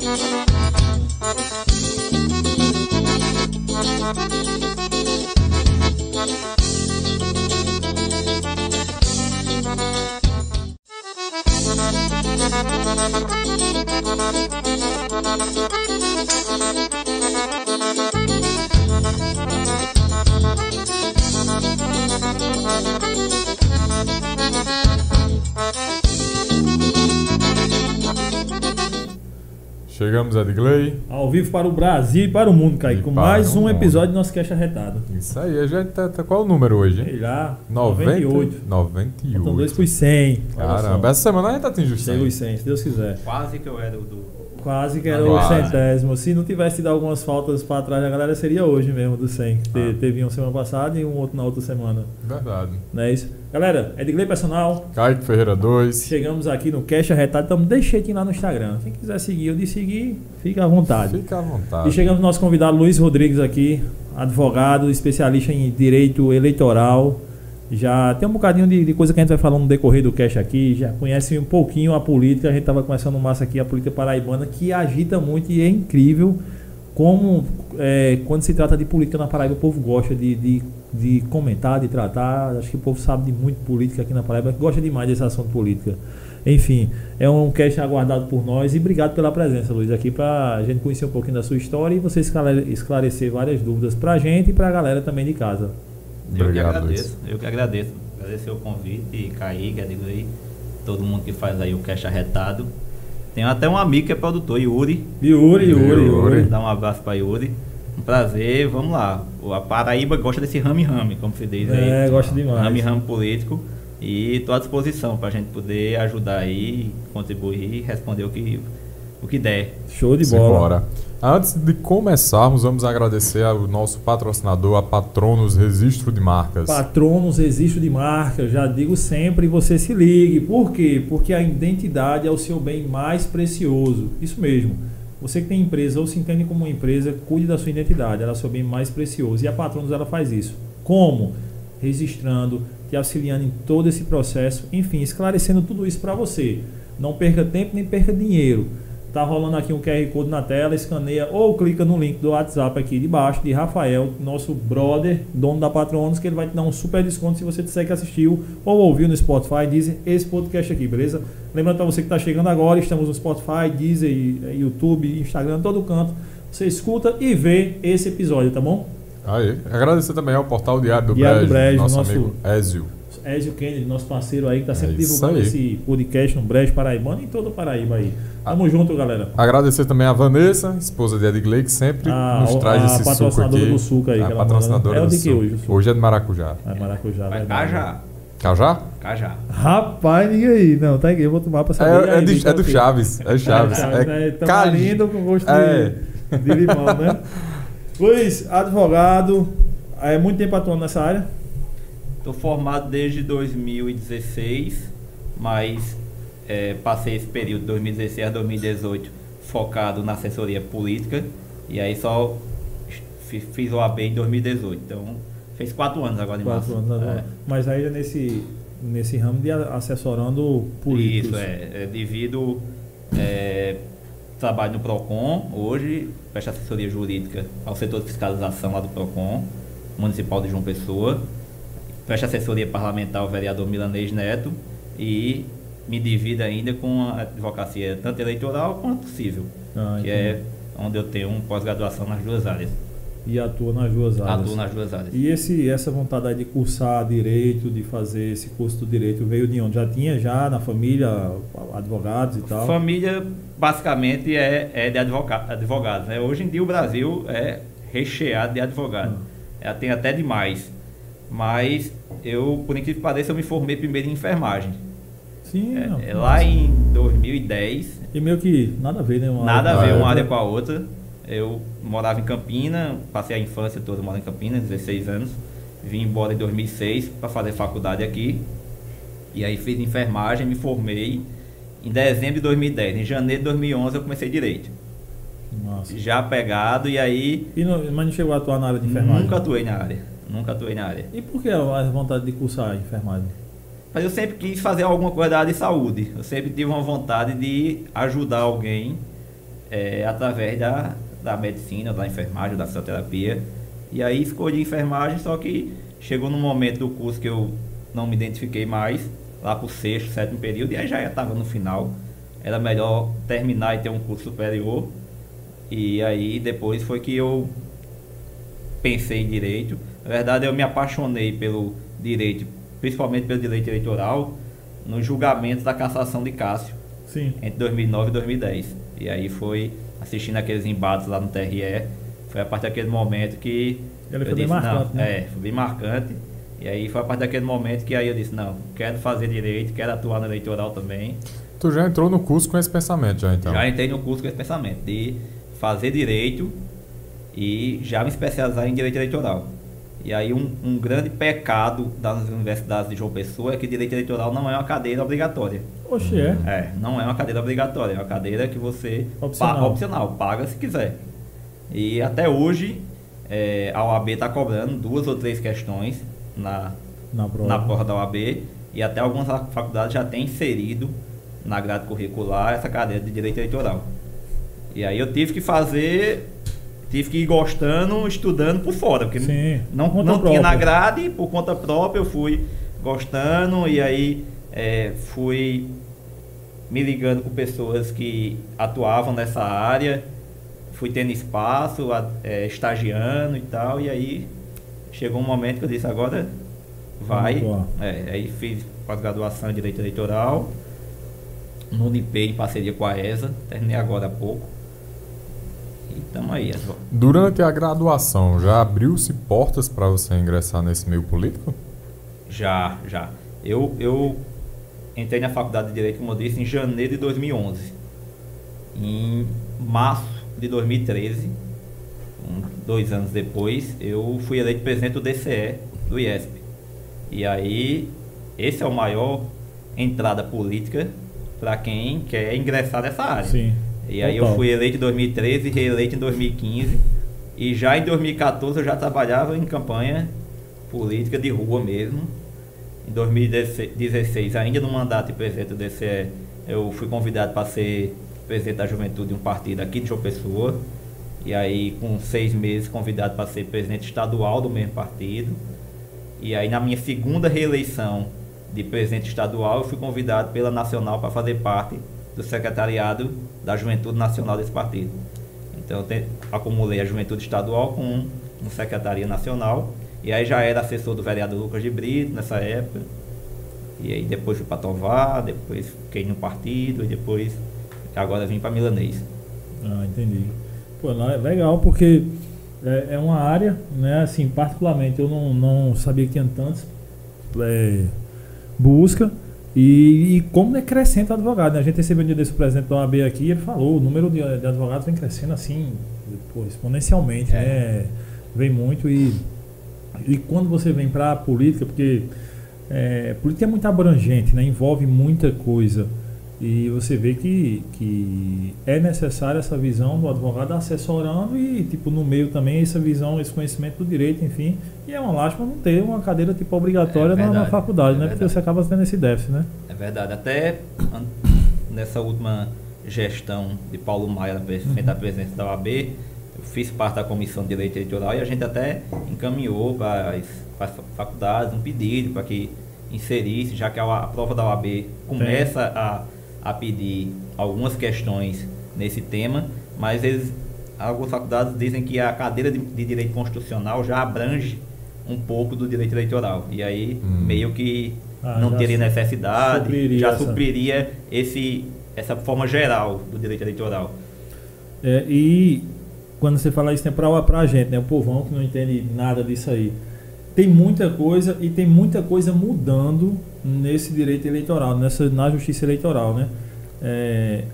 Chegamos, Edgley. Ao vivo para o Brasil e para o mundo, Kaique, com mais o um mundo. episódio do nosso Cash Arretado. Isso aí, a gente tá, tá- Qual é o número hoje, hein? Sei lá, 90? 98. 98. Faltam dois por 100. Olha Caramba, essa semana a gente atingiu os Chega 100. os 100, se Deus quiser. Quase que eu era o do. Quase que era o Quase. centésimo. Se não tivesse tido algumas faltas para trás da galera, seria hoje mesmo do 100. Te- Ah. Teve um semana passada e um outro na outra semana. Verdade. Não é isso? Galera, Edgley Personal. Kaique Ferreira 2. Chegamos aqui no Cash Arretado. Então deixa lá no Instagram. Quem quiser seguir ou de seguir, fica à vontade. Fica à vontade. E chegamos no nosso convidado Luiz Rodrigues aqui, advogado, especialista em direito eleitoral. Já tem um bocadinho de, de coisa que a gente vai falando no decorrer do cast aqui, já conhece um pouquinho a política, a gente estava começando massa aqui, a política paraibana, que agita muito e é incrível como é, quando se trata de política na Paraíba, o povo gosta de, de, de comentar, de tratar. Acho que o povo sabe de muito política aqui na Paraíba, gosta demais desse assunto política. Enfim, é um cast aguardado por nós e obrigado pela presença, Luiz, aqui para a gente conhecer um pouquinho da sua história e você esclare- esclarecer várias dúvidas para a gente e para a galera também de casa. eu que Obrigado, agradeço. Eu que agradeço. Agradecer o convite, e Kaique, Edgley, todo mundo que faz aí o cash arretado. Tem até um amigo que é produtor, Yuri. Yuri, Yuri, Yuri. Dá um abraço pra Yuri. Um prazer, vamos lá. O- A Paraíba gosta desse rame-rame, como se diz aí. É, gosta demais. Rame-rame político. E estou à disposição para a gente poder ajudar aí, contribuir, responder o que, o que der. Show de bola. Simbora. Antes de começarmos, vamos agradecer ao nosso patrocinador, a Patronos Registro de Marcas. Patronos existe de marca, já digo sempre, você se ligue. Por quê? Porque a identidade é o seu bem mais precioso. Isso mesmo. Você que tem empresa ou se entende como uma empresa, cuide da sua identidade, ela é o seu bem mais precioso. E a Patronos ela faz isso. Como? Registrando, te auxiliando em todo esse processo, enfim, esclarecendo tudo isso para você. Não perca tempo nem perca dinheiro. Tá rolando aqui um QR Code na tela, escaneia ou clica no link do WhatsApp aqui de baixo de Rafael, nosso brother, dono da Patronos, que ele vai te dar um super desconto se você disser que assistiu ou ouviu no Spotify, Deezer, esse podcast aqui, beleza? Lembrando para você que está chegando agora, estamos no Spotify, Deezer, YouTube, Instagram, todo canto. Você escuta e vê esse episódio, tá bom? Aí, agradecer também ao portal Diário do Diário do Brejo, Brejo, nosso, nosso- amigo Ézio. Ezio Kennedy, nosso parceiro aí, que tá sempre É divulgando aí. esse podcast no Brejo Paraibano e todo o Paraíba aí. Tamo junto, galera. Agradecer também a Vanessa, esposa de Edgley, que sempre Ah, nos a- traz a esse suco patrocinadora aqui. do suco aí, A patrocinadora. É o do de que suco. hoje? Hoje é de maracujá. É maracujá, Vai verdade. Cajá. Cajá? Cajá. Rapaz, liga aí. Não, tá aqui, eu vou tomar pra saber. É, é, aí, de- diga é do. Chaves. É Chaves. É, É tamarindo com gosto de- É. de, limão, né? Luiz, advogado, é muito tempo atuando nessa área? Estou formado desde 2016, mas é, passei esse período de 2016 a 2018 focado na assessoria política e aí só fi- fiz o AB em 2018. Então fez quatro anos agora em Quatro março. anos agora. É. Mas ainda nesse, nesse ramo de assessorando políticos. Isso, é, é devido é, trabalho no PROCON, hoje presto assessoria jurídica ao setor de fiscalização lá do PROCON, municipal de João Pessoa, presto assessoria parlamentar ao vereador Milanês Neto e me divido ainda com a advocacia tanto eleitoral quanto civil, Ah, que é onde eu tenho um pós-graduação nas duas áreas. E atua nas duas áreas. Atuo nas duas áreas. E esse, essa vontade de cursar direito, de fazer esse curso do direito, veio de onde? Já tinha já na família advogados e tal? Família basicamente é, é de advoga- advogados. Né? Hoje em dia o Brasil é recheado de advogados. É, tem até demais. Mas eu, por incrível que pareça, eu me formei primeiro em enfermagem. Sim, É, é lá em 2010, E meio que nada a ver, né? Uma nada a ver uma área com a outra. Eu morava em Campina, passei a infância toda morando em Campina, 16 anos. Vim embora em 2006 para fazer faculdade aqui. E aí fiz enfermagem, me formei em dezembro de 2010. Em janeiro de 2011 eu comecei direito. Massa. Já pegado e aí E não, mas não chegou a atuar na área de enfermagem? nunca atuei na área. Nunca atuei na área. E por que a vontade de cursar enfermagem? Mas eu sempre quis fazer alguma coisa da área de saúde. Eu sempre tive uma vontade de ajudar alguém é, através da, da medicina, da enfermagem, da fisioterapia. E aí escolhi enfermagem, só que chegou num momento do curso que eu não me identifiquei mais, lá pro sexto, sétimo período, e aí já estava no final. Era melhor terminar e ter um curso superior. E aí depois foi que eu pensei em direito. Na verdade, eu me apaixonei pelo direito, principalmente pelo direito eleitoral, no julgamento da cassação de Cássio. Sim. Entre 2009 e 2010. E aí foi assistindo aqueles embates lá no TRE. Foi a partir daquele momento que. Ele eu foi bem disse, marcante, não, né? É, foi bem marcante. E aí foi a partir daquele momento que aí eu disse, não, quero fazer direito, quero atuar no eleitoral também. Tu já entrou no curso com esse pensamento, já então? Já entrei no curso com esse pensamento de fazer direito e já me especializar em direito eleitoral. E aí um, um grande pecado das universidades de João Pessoa é que direito eleitoral não é uma cadeira obrigatória. Oxe, é. É, não é uma cadeira obrigatória, é uma cadeira que você Opcional. pa- opcional paga se quiser. E até hoje é, a OAB está cobrando duas ou três questões na, Na prova. na prova da OAB e até algumas fa- faculdades já têm inserido na grade curricular essa cadeira de direito eleitoral. E aí eu tive que fazer, tive que ir gostando, estudando por fora, porque Sim, não, não tinha na grade, por conta própria eu fui gostando e aí é, fui me ligando com pessoas que atuavam nessa área, fui tendo espaço, é, estagiando e tal, e aí chegou um momento que eu disse, agora vai. É, aí fiz pós-graduação em Direito Eleitoral, no Unipê em parceria com a ESA, terminei agora há pouco. E estamos aí. Durante a graduação, já abriu-se portas para você ingressar nesse meio político? Já, já. Eu, eu entrei na faculdade de Direito, como eu disse, em janeiro de 2011. Em março de 2013, um- dois anos depois, eu fui eleito presidente do DCE, do IESP. E aí, esse é o maior entrada política para quem quer ingressar nessa área. Sim. E aí Total. eu fui eleito em 2013, reeleito em 2015. E já em 2014 eu já trabalhava em campanha política de rua mesmo. Em 2016, ainda no mandato de presidente do DCE, eu fui convidado para ser presidente da juventude de um partido aqui de João Pessoa. E aí, com seis meses, convidado para ser presidente estadual do mesmo partido. E aí, na minha segunda reeleição de presidente estadual, eu fui convidado pela Nacional para fazer parte do secretariado da Juventude Nacional desse partido. Então, eu te- acumulei a Juventude Estadual com um, um Secretaria Nacional. E aí, já era assessor do vereador Lucas de Brito nessa época. E aí, depois fui para Tovar, depois fiquei no partido, e depois, agora vim para Milanês. Ah, entendi. Pô, é legal porque é, é uma área, né? Assim, particularmente eu não, não sabia que tinha tantos é, busca e, e como é crescente o advogado. Né? A gente recebeu um dia desse presidente da OAB aqui e ele falou, o número de, de advogados vem crescendo assim, pô, exponencialmente, É. né? Vem muito e, e quando você vem para a política, porque é, política é muito abrangente, né? envolve muita coisa. E você vê que, que é necessária essa visão do advogado assessorando e, tipo, no meio também essa visão, esse conhecimento do direito, enfim. E é uma lástima não ter uma cadeira, tipo, obrigatória É na- na, verdade, faculdade, é né? Porque verdade. você acaba tendo esse déficit, né? É verdade. Até nessa última gestão de Paulo Maia na frente à presidência da OAB, eu fiz parte da comissão de direito eleitoral e a gente até encaminhou para as, para as faculdades um pedido para que inserisse, já que a, a prova da OAB começa a, a pedir algumas questões nesse tema, mas eles, algumas faculdades dizem que a cadeira de, de direito constitucional já abrange um pouco do direito eleitoral. E aí, Hum. meio que Ah, não teria su- necessidade, supriria já essa- supriria esse, essa forma geral do direito eleitoral. É, e quando você fala isso, é pra, pra gente, né? O povão que não entende nada disso aí. Tem muita coisa e tem muita coisa mudando nesse direito eleitoral, nessa, na justiça eleitoral, né? É,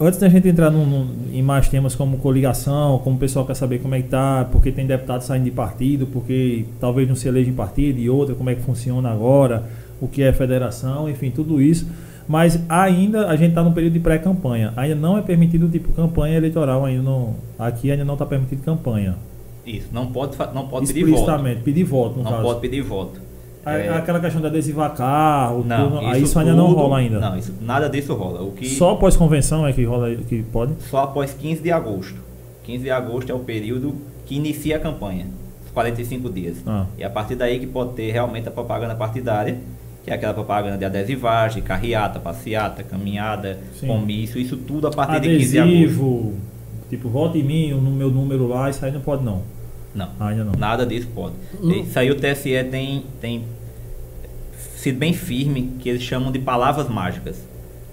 antes da gente entrar num- num- em mais temas como coligação, como o pessoal quer saber como é que tá, porque tem deputados saindo de partido, porque talvez não se eleja em partido e outra, como é que funciona agora, o que é federação, enfim, tudo isso. Mas ainda a gente está num período de pré-campanha. Ainda não é permitido tipo campanha eleitoral ainda não, aqui ainda não está permitido campanha. Isso, não pode, não pode pedir voto. Explicitamente, pedir voto no Não caso. pode pedir voto. É, Aquela questão de adesivar carro, não, tudo, aí isso ainda não tudo- rola ainda. Não, isso, nada disso rola. O que Só após convenção é que rola que pode? só após 15 de agosto. 15 de agosto é o período que inicia a campanha, os 45 dias. Ah. E a partir daí que pode ter realmente a propaganda partidária, que é aquela propaganda de adesivagem, carreata, passeata, caminhada, Sim. comício, isso tudo a partir de 15 de agosto. Adesivo, tipo, volta em mim, no meu número lá, isso aí não pode não. Não. Ainda não. Nada disso pode. Isso aí o TSE tem, tem sido bem firme, que eles chamam de palavras mágicas.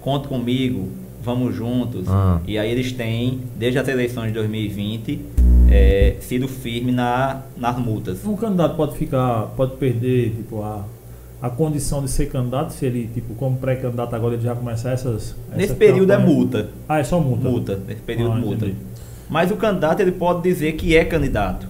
Conta comigo, vamos juntos. Ah. E aí eles têm, desde as eleições de 2020, é, sido firme na, nas multas. Um candidato pode ficar, pode perder, tipo, a, a condição de ser candidato, se ele, tipo, como pré-candidato agora ele já começar essas. Nesse essa período é campanha. multa. Ah, é só multa. Multa. Nesse período Ah, multa. entendi. Mas o candidato ele pode dizer que é candidato.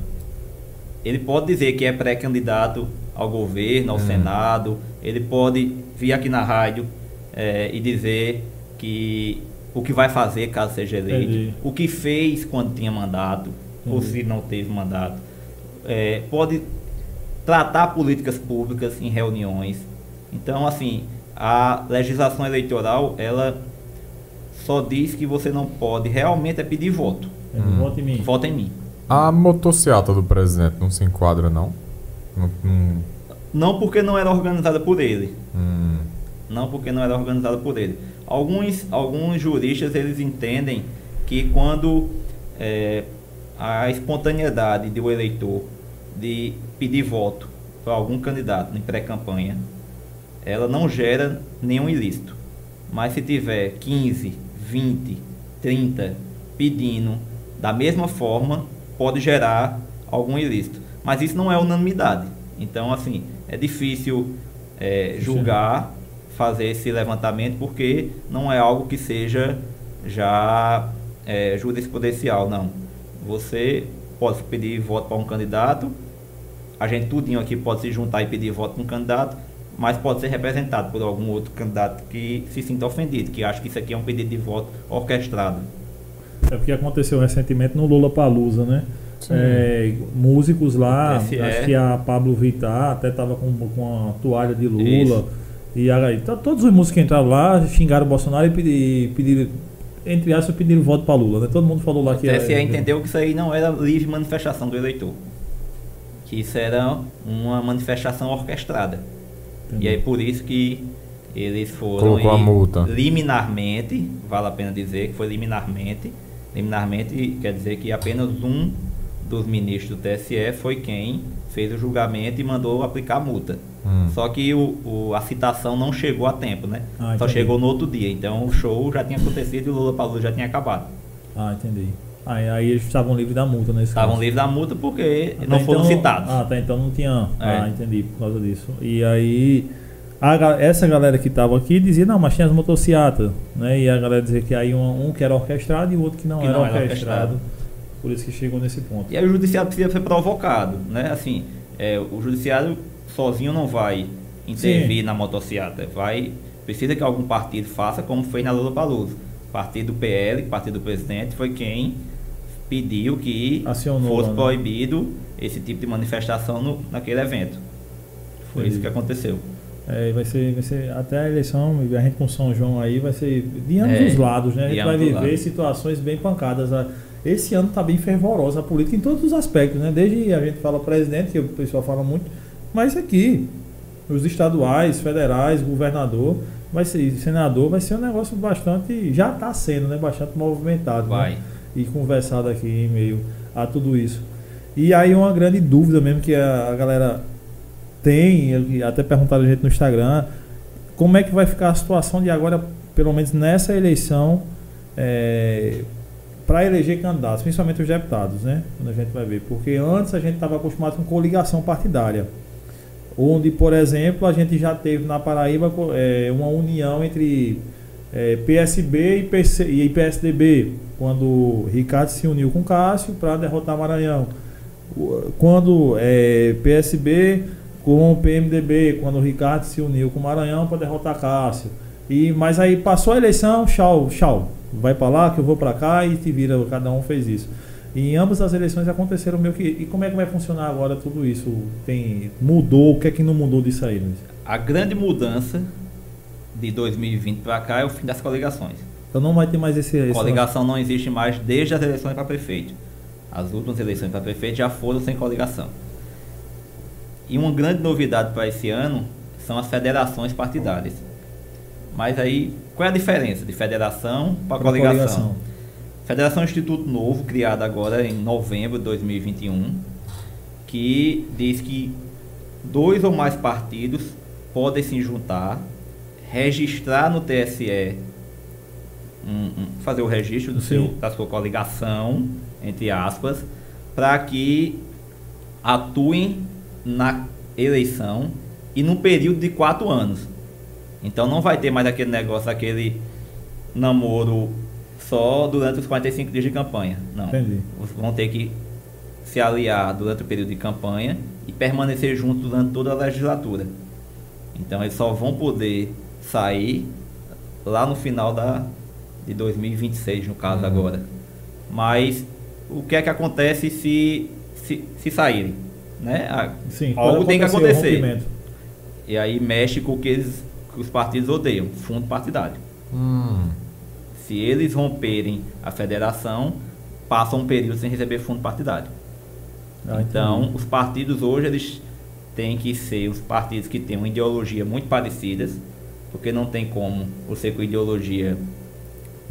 Ele pode dizer que é pré-candidato ao governo, ao Hum. Senado. Ele pode vir aqui na rádio eh, e dizer que o que vai fazer caso seja eleito, Entendi. o que fez quando tinha mandato, ou Entendi. se não teve mandato. Eh, pode tratar políticas públicas em reuniões. Então, assim, a legislação eleitoral, ela só diz que você não pode realmente é pedir voto. É, Volta em mim. Vota em mim. A motociata do presidente não se enquadra, não? Não- não- Não porque não era organizada por ele. hum, Não porque não era organizada por ele. Alguns, alguns juristas eles entendem que quando é, a espontaneidade do eleitor de pedir voto para algum candidato em pré-campanha, ela não gera nenhum ilícito. Mas se tiver 15, 20, 30 pedindo da mesma forma, pode gerar algum ilícito. Mas isso não é unanimidade. Então, assim, é difícil é, julgar, fazer esse levantamento, porque não é algo que seja já é, jurisprudencial, não. Você pode pedir voto para um candidato, a gente tudinho aqui pode se juntar e pedir voto para um candidato, mas pode ser representado por algum outro candidato que se sinta ofendido, que acha que isso aqui é um pedido de voto orquestrado. É porque aconteceu recentemente no Lula Palusa, né? É, músicos lá, TSE. acho que a Pablo Vittar até tava com, com a toalha de Lula. Isso. E aí, to- todos os músicos que entraram lá xingaram o Bolsonaro e pedi- pediram, entre aspas, pediram voto para Lula, né? Todo mundo falou lá O que TSE é- entendeu que isso aí não era livre manifestação do eleitor. Que isso era uma manifestação orquestrada. E aí por isso que eles foram Colocou a multa. liminarmente, vale a pena dizer que foi liminarmente. Liminarmente quer dizer que apenas um dos ministros do TSE foi quem fez o julgamento e mandou aplicar a multa. Hum. Só que o, o- a citação não chegou a tempo, né? Ah, Só chegou no outro dia. Então o show já tinha acontecido e o Lula Palusa já tinha acabado. Ah, entendi. Aí, aí eles estavam livres da multa nesse Estavam livres da multa porque Até não foram então- citados. Ah, tá, então não tinha. É. Ah, entendi, por causa disso. E aí, a essa galera que tava aqui dizia, não, mas tinha as motocicletas, né? E a galera dizia que aí um, um que era orquestrado e o outro que não, Que era, não era orquestrado. orquestrado. Por isso que chegou nesse ponto. E aí o judiciário precisa ser provocado, né? Assim, é, o judiciário sozinho não vai intervir Sim. na motocicleta, vai precisa que algum partido faça como fez na Lula Palusa. Partido PL, partido do presidente, foi quem pediu que Acionou fosse né? proibido esse tipo de manifestação no, naquele evento. Foi Entendi. isso que aconteceu. É, vai ser, vai ser até a eleição, a gente com São João aí vai ser de ambos É, os lados, né? A gente vai viver lados. situações bem pancadas. A- Esse ano está bem fervorosa a política em todos os aspectos, né? Desde a gente fala presidente, que o pessoal fala muito, mas aqui, os estaduais, federais, governador, vai ser, senador, vai ser um negócio bastante, já está sendo, né? Bastante movimentado. né? Vai. e conversado aqui em meio a tudo isso. E aí uma grande dúvida mesmo que a galera tem, até perguntaram a gente no Instagram, como é que vai ficar a situação de agora, pelo menos nessa eleição, para eleger candidatos, principalmente os deputados, né? Quando a gente vai ver. Porque antes a gente estava acostumado com coligação partidária. Onde, por exemplo, a gente já teve na Paraíba eh, uma união entre eh, PSB e, PC, e PSDB, quando Ricardo se uniu com Cássio para derrotar Maranhão. Quando eh, PSB com o PMDB, quando o Ricardo se uniu com Maranhão para derrotar Cássio. E, mas aí passou a eleição, tchau, tchau. Vai para lá que eu vou para cá e te vira, cada um fez isso. E em ambas as eleições aconteceram meio que. E como é que vai funcionar agora tudo isso? Tem mudou? O que é que não mudou disso aí, Luiz? A grande mudança de 2020 para cá é o fim das coligações. Então não vai ter mais esse. esse Coligação não existe mais desde as eleições para prefeito. As últimas eleições para prefeito já foram sem coligação. E uma grande novidade para esse ano são as federações partidárias. Mas aí, qual é a diferença de federação para coligação? coligação. Federação é um Instituto Novo, criado agora em novembro de 2021, que diz que dois ou mais partidos podem se juntar, registrar no TSE, um- um- fazer o registro do Sim. seu, da sua coligação, entre aspas, para que atuem na eleição e num período de quatro anos. Então não vai ter mais aquele negócio, aquele namoro só durante os 45 dias de campanha. Não. Entendi. Vão ter que se aliar durante o período de campanha e permanecer juntos durante toda a legislatura. Então eles só vão poder sair lá no final da, de 2026, no caso Uhum. agora. Mas o que é que acontece se, se, se saírem? Né? A- Sim, algo pode tem que acontecer. E aí mexe com o que, eles, que os partidos odeiam, fundo partidário. Hum. Se eles romperem a federação, passam um período sem receber fundo partidário. Ah, então, entendi. os partidos hoje eles têm que ser os partidos que têm uma ideologia muito parecidas, porque não tem como você com ideologia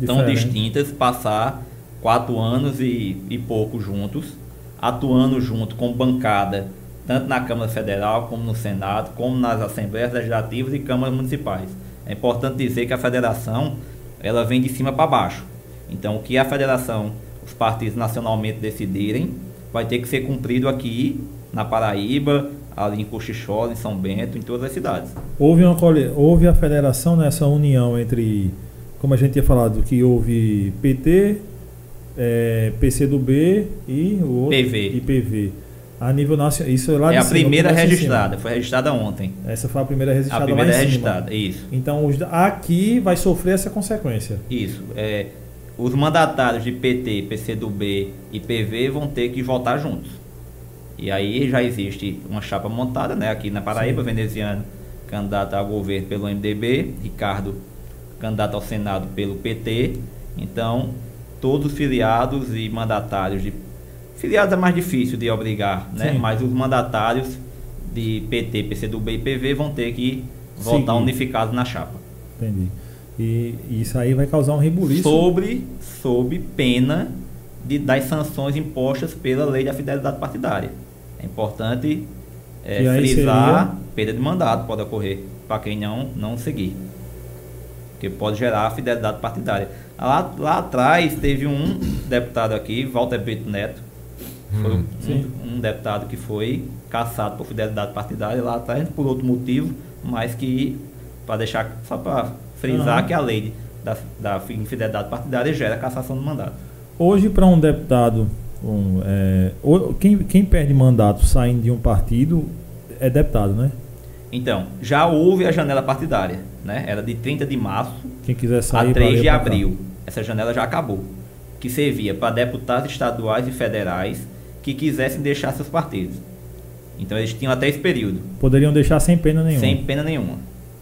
tão Diferente. distintas passar quatro anos e, e pouco juntos, atuando junto com bancada, tanto na Câmara Federal, como no Senado, como nas Assembleias Legislativas e Câmaras Municipais. É importante dizer que a federação ela vem de cima para baixo. Então, o que a federação, os partidos nacionalmente decidirem, vai ter que ser cumprido aqui na Paraíba, ali em Cochichola, em São Bento, em todas as cidades. Houve, uma, houve a federação nessa união entre, como a gente tinha falado, que houve PT, é, PCdoB e o outro, PV. e PV. A nível nacional. Isso é lá é a cima, primeira registrada, foi registrada ontem. Essa foi a primeira registrada A primeira em cima. registrada, isso. Então os aqui vai sofrer essa consequência. Isso. É, os mandatários de PT, PCdoB e PV vão ter que votar juntos. E aí já existe uma chapa montada, né? Aqui na Paraíba, Sim. veneziano, candidato ao governo pelo MDB, Ricardo, candidato ao Senado pelo PT. Então, todos os filiados e mandatários de. Filiados é mais difícil de obrigar, né? Sim. Mas os mandatários de PT, PCdoB e PV vão ter que votar unificados na chapa. Entendi. E isso aí vai causar um rebuliço. sobre, sob pena de, das sanções impostas pela lei da fidelidade partidária. É importante é, frisar, seria? perda de mandato pode ocorrer para quem não, não seguir. Porque pode gerar fidelidade partidária. Lá, lá atrás teve um deputado aqui, Walter Brito Neto, foi Hum. Sim. um, um deputado que foi caçado por fidelidade partidária lá atrás por outro motivo, mas que para deixar só para frisar Aham. que a lei da, da infidelidade partidária gera cassação do mandato. Hoje, para um deputado, um, é, quem, quem perde mandato saindo de um partido é deputado, né? Então, já houve a janela partidária, né? Era de 30 de março quiser a sair 3 pra de abril. Essa janela já acabou. Que servia para deputados estaduais e federais que quisessem deixar seus partidos. Então eles tinham até esse período, Poderiam deixar sem pena nenhuma. sem pena nenhuma.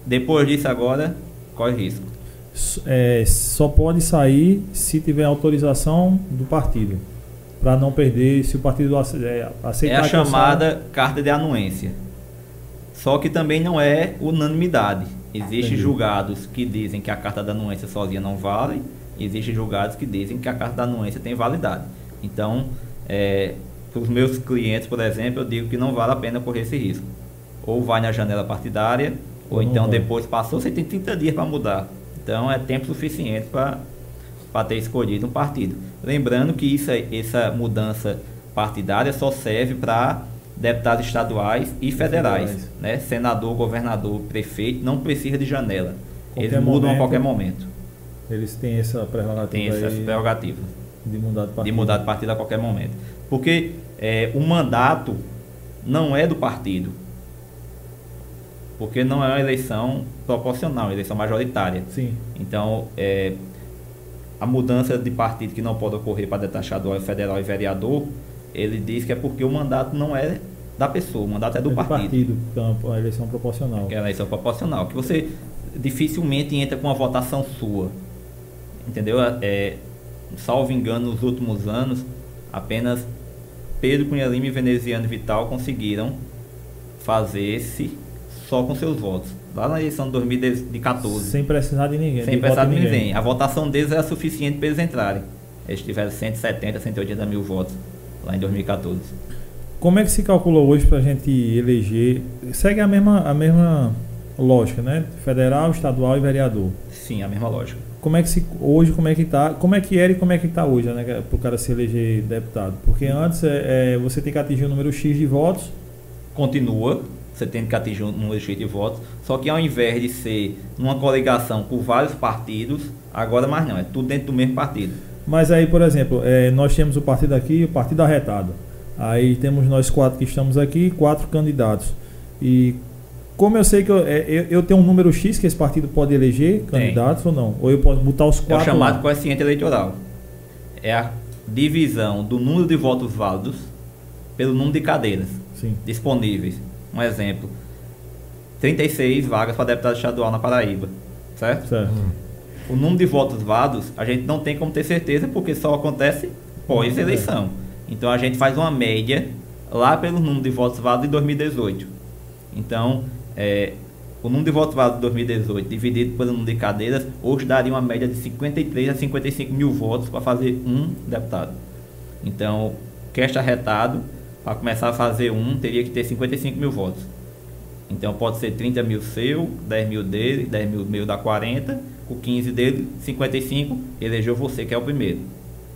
Depois disso agora, corre risco. É, só pode sair se tiver autorização do partido. Para não perder, se o partido é, É aceitar a que eu chamada carta de anuência. Só que também não é unanimidade. Existem julgados que dizem que a carta da anuência sozinha não vale, existem julgados que dizem que a carta da anuência tem validade. Então, é, para os meus clientes, por exemplo, eu digo que não vale a pena correr esse risco. Ou vai na janela partidária, ou, não então vai. depois passou, você tem 30 dias para mudar. Então é tempo suficiente para ter escolhido um partido. Lembrando que isso, essa mudança partidária só serve para deputados estaduais e federais. Federais. Né? Senador, governador, prefeito, não precisa de janela. Qualquer Eles mudam a momento. qualquer momento. Eles têm essa prerrogativa Tem essas aí prerrogativas de mudar de partido. de mudar de partido a qualquer momento. Porque é, o mandato não é do partido. Porque não é uma eleição proporcional, é uma eleição majoritária. Sim. Então, é, a mudança de partido que não pode ocorrer para deputado estadual, federal e vereador, ele diz que é porque o mandato não é da pessoa, o mandato é do, É do partido. partido, então, a eleição proporcional. É a eleição proporcional. Que você dificilmente entra com uma votação sua. Entendeu? É, salvo engano, nos últimos anos, apenas Pedro Cunha Lima e Veneziano Vital conseguiram fazer-se só com seus votos. Lá na eleição de 2014. Sem precisar de ninguém. Sem de em de ninguém. A votação deles era suficiente para eles entrarem. Eles tiveram 170, 180 mil votos lá em 2014. Como é que se calculou hoje para a gente eleger? Segue a mesma, a mesma lógica, né? Federal, estadual e vereador. Sim, a mesma lógica. Como é que se hoje como é que tá? Como é que era e como é que está hoje, né? Para o cara se eleger deputado? Porque antes é, é, você tem que atingir o número X de votos. Continua, você tem que atingir um número X de votos, só que ao invés de ser numa coligação com vários partidos, agora mais não, é tudo dentro do mesmo partido. Mas aí, por exemplo, é, nós temos o partido aqui, o partido arretado. Aí temos nós quatro que estamos aqui, quatro candidatos. E como eu sei que eu, é, eu, eu tenho um número X que esse partido pode eleger candidatos ou não? Ou eu posso botar os É o quatro. chamado lá? coeficiente eleitoral. É a divisão do número de votos válidos pelo número de cadeiras Sim. disponíveis. Um exemplo: 36 vagas para deputado estadual na Paraíba, certo? Certo. O número de votos válidos a gente não tem como ter certeza porque só acontece pós-eleição. Então a gente faz uma média lá pelo número de votos válidos de 2018. Então, é, o número de votos válidos de 2018 dividido pelo número de cadeiras, hoje daria uma média de 53 a 55 mil votos para fazer um deputado. Então, cast arretado, para começar a fazer um, teria que ter 55 mil votos. Então pode ser 30 mil seu, 10 mil dele, 10 mil meu dá 40, o 15 dele, 55, elegeu você, que é o primeiro.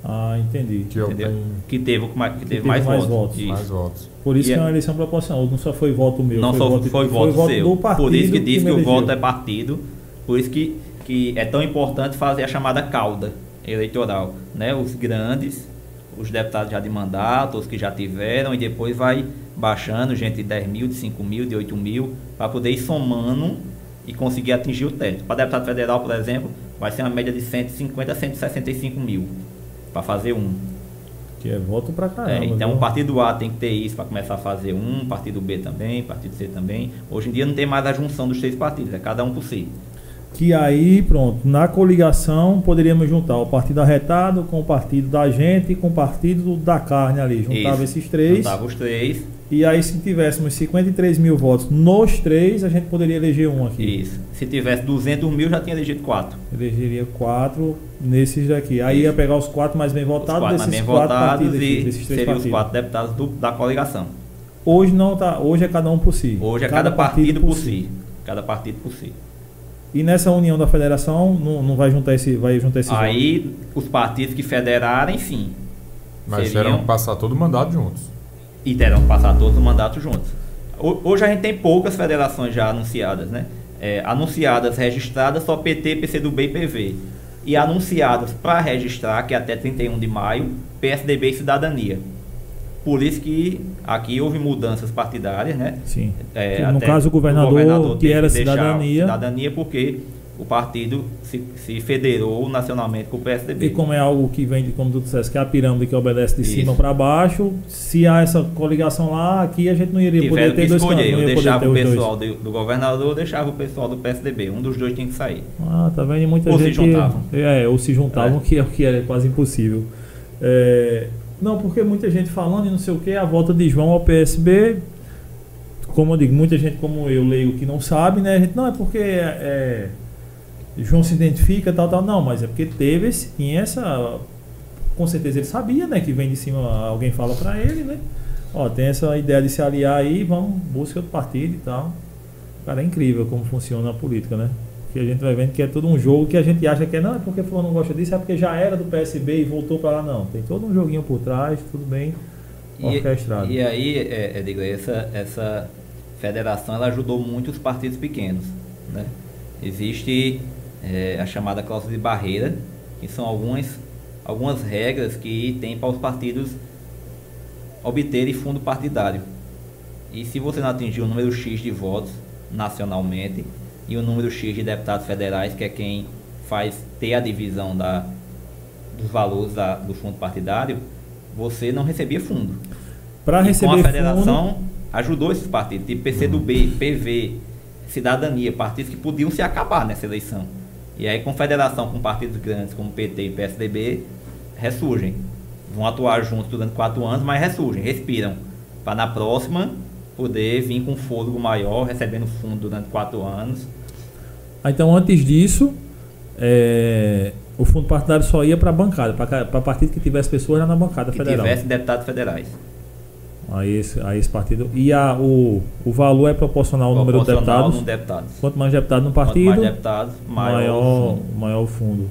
Ah, entendi. Que entendeu? tenho Que teve, mais- que teve teve mais, mais votos. Isso. mais votos. Por isso E que é é- uma eleição proporcional. Não só foi voto meu. Não foi só voto, foi voto seu. do partido por isso que diz me que o voto é partido, por isso que, que é tão importante fazer a chamada cauda eleitoral. Né? Os grandes, os deputados já de mandato, os que já tiveram, e depois vai baixando, gente de 10 mil, de 5 mil, de 8 mil, para poder ir somando e conseguir atingir o teto. Para deputado federal, por exemplo, vai ser uma média de 150 a 165 mil para fazer um. Que é voto pra caramba. É, então o partido A tem que ter isso para começar a fazer um, partido B também, partido C também. Hoje em dia não tem mais a junção dos três partidos, é cada um por si. Que aí, pronto, na coligação poderíamos juntar o partido arretado com o partido da gente e com o partido da carne ali. Juntava Isso. esses três. Juntava os três, E aí, se tivéssemos 53 mil votos nos três, a gente poderia eleger um aqui. isso. Se tivesse 200 mil, já tinha elegido quatro. Elegeria quatro nesses daqui. Aí ia pegar os quatro mais bem Os votados quatro desses mais bem quatro votados partidos aqui, e desses três seriam os quatro deputados do- da coligação. Hoje não tá, hoje é cada um por si. Hoje é cada, partido, por si. Cada partido por si. E nessa união da federação não, não vai juntar esse, vai juntar votos. Aí os partidos que federarem, sim. Mas que passar todo o mandato juntos. E terão que passar todos o mandato juntos. Ho- Hoje a gente tem poucas federações já anunciadas, né? É, anunciadas, registradas, só PT, PCdoB e PV. E anunciadas para registrar, que é até 31 de maio, PSDB e Cidadania. Por isso que aqui houve mudanças partidárias, né? Sim. É, Que no caso, o governador, que teve era deixar cidadania. Cidadania porque o partido se, se federou nacionalmente com o PSDB. E como é algo que vem, de, como tu disseste, que é a pirâmide que obedece de Isso. cima para baixo, se há essa coligação lá, aqui a gente não iria Tiveram poder ter dois escolher, cantos, não eu deixava o pessoal do, do governador, deixava o pessoal do PSDB. Um dos dois tinha que sair. Ah, tá vendo? E muita Ou se gente. juntavam. É, ou se juntavam, É. que é o que é quase impossível. É, não, porque muita gente falando e não sei o que, a volta de João ao PSB, como eu digo, muita gente como eu leio que não sabe, né? A gente, não, é porque é, João se identifica, tal, tal. Não, mas é porque teve esse, tinha essa. Com certeza ele sabia, né? Que vem de cima, alguém fala pra ele, né? Ó, tem essa ideia de se aliar aí, vamos, busca outro partido e tal. Cara, é incrível como funciona a política, né? Que a gente vai vendo que é todo um jogo que a gente acha que é, não, é porque fulano não gosta disso, é porque já era do PSB e voltou pra lá, não. Tem todo um joguinho por trás, tudo bem orquestrado. E, e aí, é, Edgar, essa, essa federação ela ajudou muito os partidos pequenos. Né? Existe é, a chamada cláusula de barreira, que são algumas, algumas regras que tem para os partidos obterem fundo partidário. E se você não atingir o número X de votos nacionalmente e o número X de deputados federais, que é quem faz ter a divisão da, dos valores da, do fundo partidário, você não recebia fundo. Para receber com a federação fundo, ajudou esses partidos, tipo PCdoB, PV, Cidadania, partidos que podiam se acabar nessa eleição. E aí, com federação com partidos grandes como PT e PSDB, ressurgem. Vão atuar juntos durante quatro anos, mas ressurgem, respiram. Para na próxima poder vir com fôlego maior, recebendo fundo durante quatro anos. Ah, Então, antes disso, é, o fundo partidário só ia para a bancada, para partido que tivesse pessoas lá na bancada Que federal. tivesse deputados federais. Aí esse, aí esse partido. E a, o, o valor é proporcional ao número de deputados. deputados. Quanto mais deputados no Quanto partido, mais deputados, maior, o maior, fundo. maior o fundo.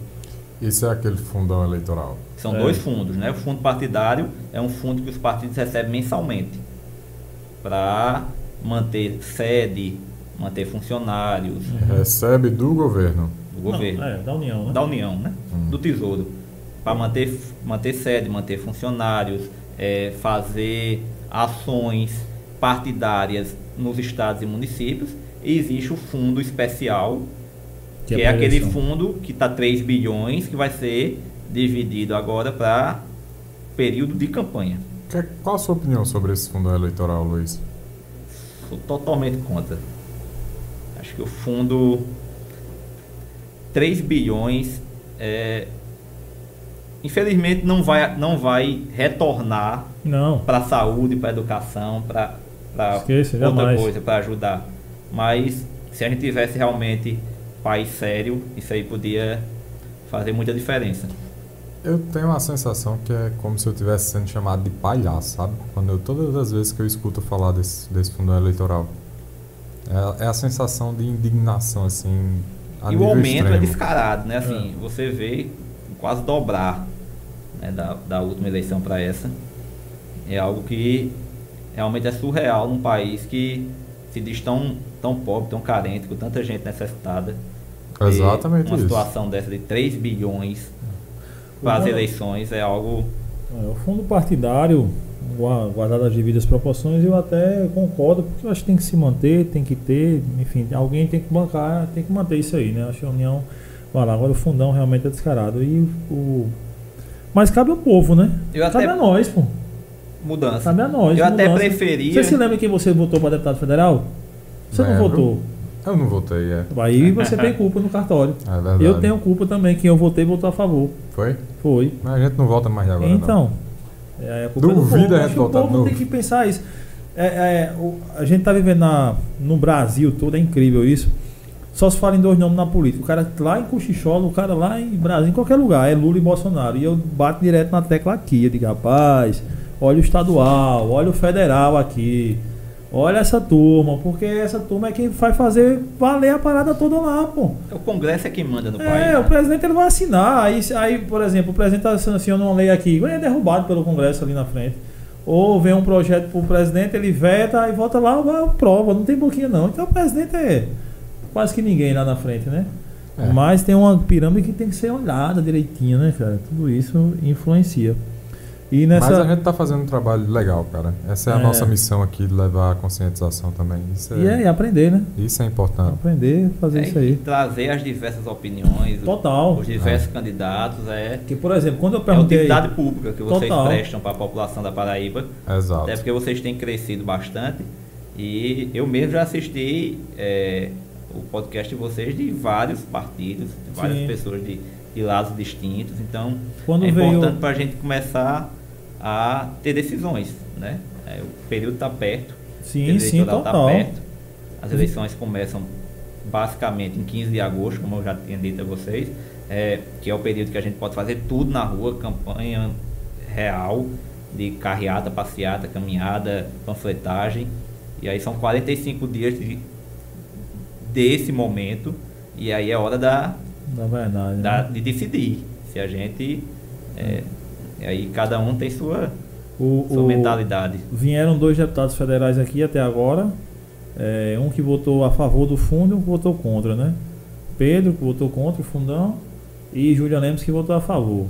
Isso é aquele fundão eleitoral. São É. dois fundos, né? O fundo partidário é um fundo que os partidos recebem mensalmente para manter sede, manter funcionários Recebe do governo. do governo, Não, é, da União, né? da União, né? Hum. Do Tesouro, para manter manter sede, manter funcionários, é, fazer ações partidárias nos estados e municípios. E existe o fundo especial que, é, pra aquele fundo que está 3 bilhões que vai ser dividido agora para período de campanha. Que- Qual a sua opinião sobre esse fundão eleitoral, Luiz? Sou totalmente contra. Acho que o fundo 3 bilhões é, infelizmente não vai, não vai retornar Não. para a saúde, para a educação, para outra jamais. coisa, para ajudar. Mas se a gente tivesse realmente país sério, isso aí podia fazer muita diferença. Eu tenho a sensação que é como se eu estivesse sendo chamado de palhaço, sabe? Quando eu, todas as vezes que eu escuto falar desse, desse fundão eleitoral. É, é a sensação de indignação, assim, a e o aumento é extremo. descarado, né? Assim, você vê quase dobrar né, da, da última eleição para essa. É algo que realmente é surreal num país que se diz tão, tão pobre, tão carente, com tanta gente necessitada. Exatamente Uma isso. situação dessa de 3 bilhões para as eleições é algo. É, o fundo partidário, gua- guardado as devidas proporções, eu até concordo, porque eu acho que tem que se manter, tem que ter, enfim, alguém tem que bancar, tem que manter isso aí, né? Acho que a União vai lá. Agora o fundão realmente é descarado. E o. Mas cabe ao povo, né? Eu cabe até- a nós, pô. Mudança. Cabe a nós. Eu até mudança. preferia. Você se lembra quem você votou para deputado federal? Você não Lembro. votou. Eu não votei, é. Aí você tem culpa no cartório. É verdade. Eu tenho culpa também, quem eu votei votou a favor. Foi? Foi. Mas a gente não vota mais agora, não. Então, é, a culpa Duvida é do povo. a Acho gente que o votar de povo novo. tem que pensar isso. É, é, o- a gente tá vivendo na, no Brasil todo, é incrível isso. Só se fala em dois nomes na política. O cara lá em Cochichola, o cara lá em Brasil, em qualquer lugar, é Lula e Bolsonaro. E eu bato direto na tecla aqui. Eu digo, rapaz, olha o estadual, olha o federal aqui. Olha essa turma, porque essa turma é quem vai fazer valer a parada toda lá, pô. O Congresso é quem manda no país. É, né? o presidente ele vai assinar. Aí, aí por exemplo, o presidente assinando uma lei aqui, é derrubado pelo Congresso ali na frente. Ou vem um projeto para o presidente, ele veta e volta lá, vai, aprova. Não tem boquinha não. Então o presidente é quase que ninguém lá na frente, né? É. Mas tem uma pirâmide que tem que ser olhada direitinho, né, cara? Tudo isso influencia. E nessa. Mas a gente tá fazendo um trabalho legal, cara. Essa é a É. nossa missão aqui de levar a conscientização também. Isso é, E é, e aprender, né? isso é importante. Aprender a fazer É, isso e aí. trazer as diversas opiniões, Total. os diversos candidatos, é, Porque, por exemplo, quando eu é perguntei. utilidade pública que vocês Total. prestam para a população da Paraíba. Exato. Até porque vocês têm crescido bastante. E eu mesmo já assisti é, o podcast de vocês de vários partidos, de várias Sim. pessoas de, de lados distintos. Então, Quando é veio- importante para a gente começar a ter decisões. Né? É, o período está perto. Sim, sim, tá total. perto. As eleições começam basicamente em 15 de agosto, como eu já tinha dito a vocês, é, que é o período que a gente pode fazer tudo na rua, campanha real, de carreata, passeata, caminhada, panfletagem. E aí são 45 dias de, desse momento, e aí é hora da, Na verdade. da- né? de decidir se a gente. É, aí cada um tem sua, O, sua o- mentalidade. Vieram dois deputados federais aqui até agora. É, um que votou a favor do fundo e um que votou contra, né? Pedro, que votou contra o fundão, e Júlia Lemos, que votou a favor.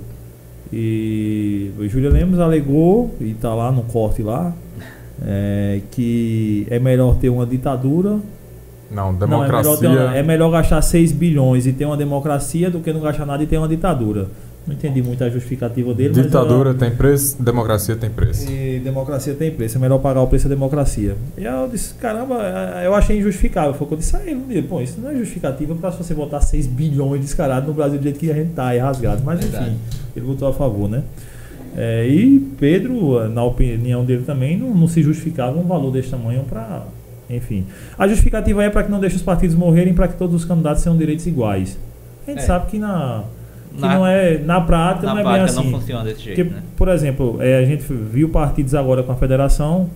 E o Júlia Lemos alegou, e está lá no corte lá, é, que é melhor ter uma ditadura. Não, Não, é melhor, democracia. uma- é melhor gastar 6 bilhões e ter uma democracia do que não gastar nada e ter uma ditadura. Não entendi muito a justificativa dele. Ditadura mas tem preço, democracia tem preço. E democracia tem preço, é melhor pagar o preço da democracia. E eu disse, caramba, eu achei injustificável. Foi o que eu disse a ele. Pô, isso não é justificativa para você botar 6 bilhões descarado no Brasil do jeito que a gente tá, é rasgado. Mas Verdade. enfim, ele votou a favor, né? É, e Pedro, na opinião dele também, não, não se justificava um valor desse tamanho para. Enfim. A justificativa é para que não deixe os partidos morrerem, para que todos os candidatos tenham direitos iguais. A gente É. sabe que na. Que Na- não é, na prática Na não é prática bem assim. não funciona desse jeito, Porque, né? por exemplo, é, a gente viu partidos agora com a federação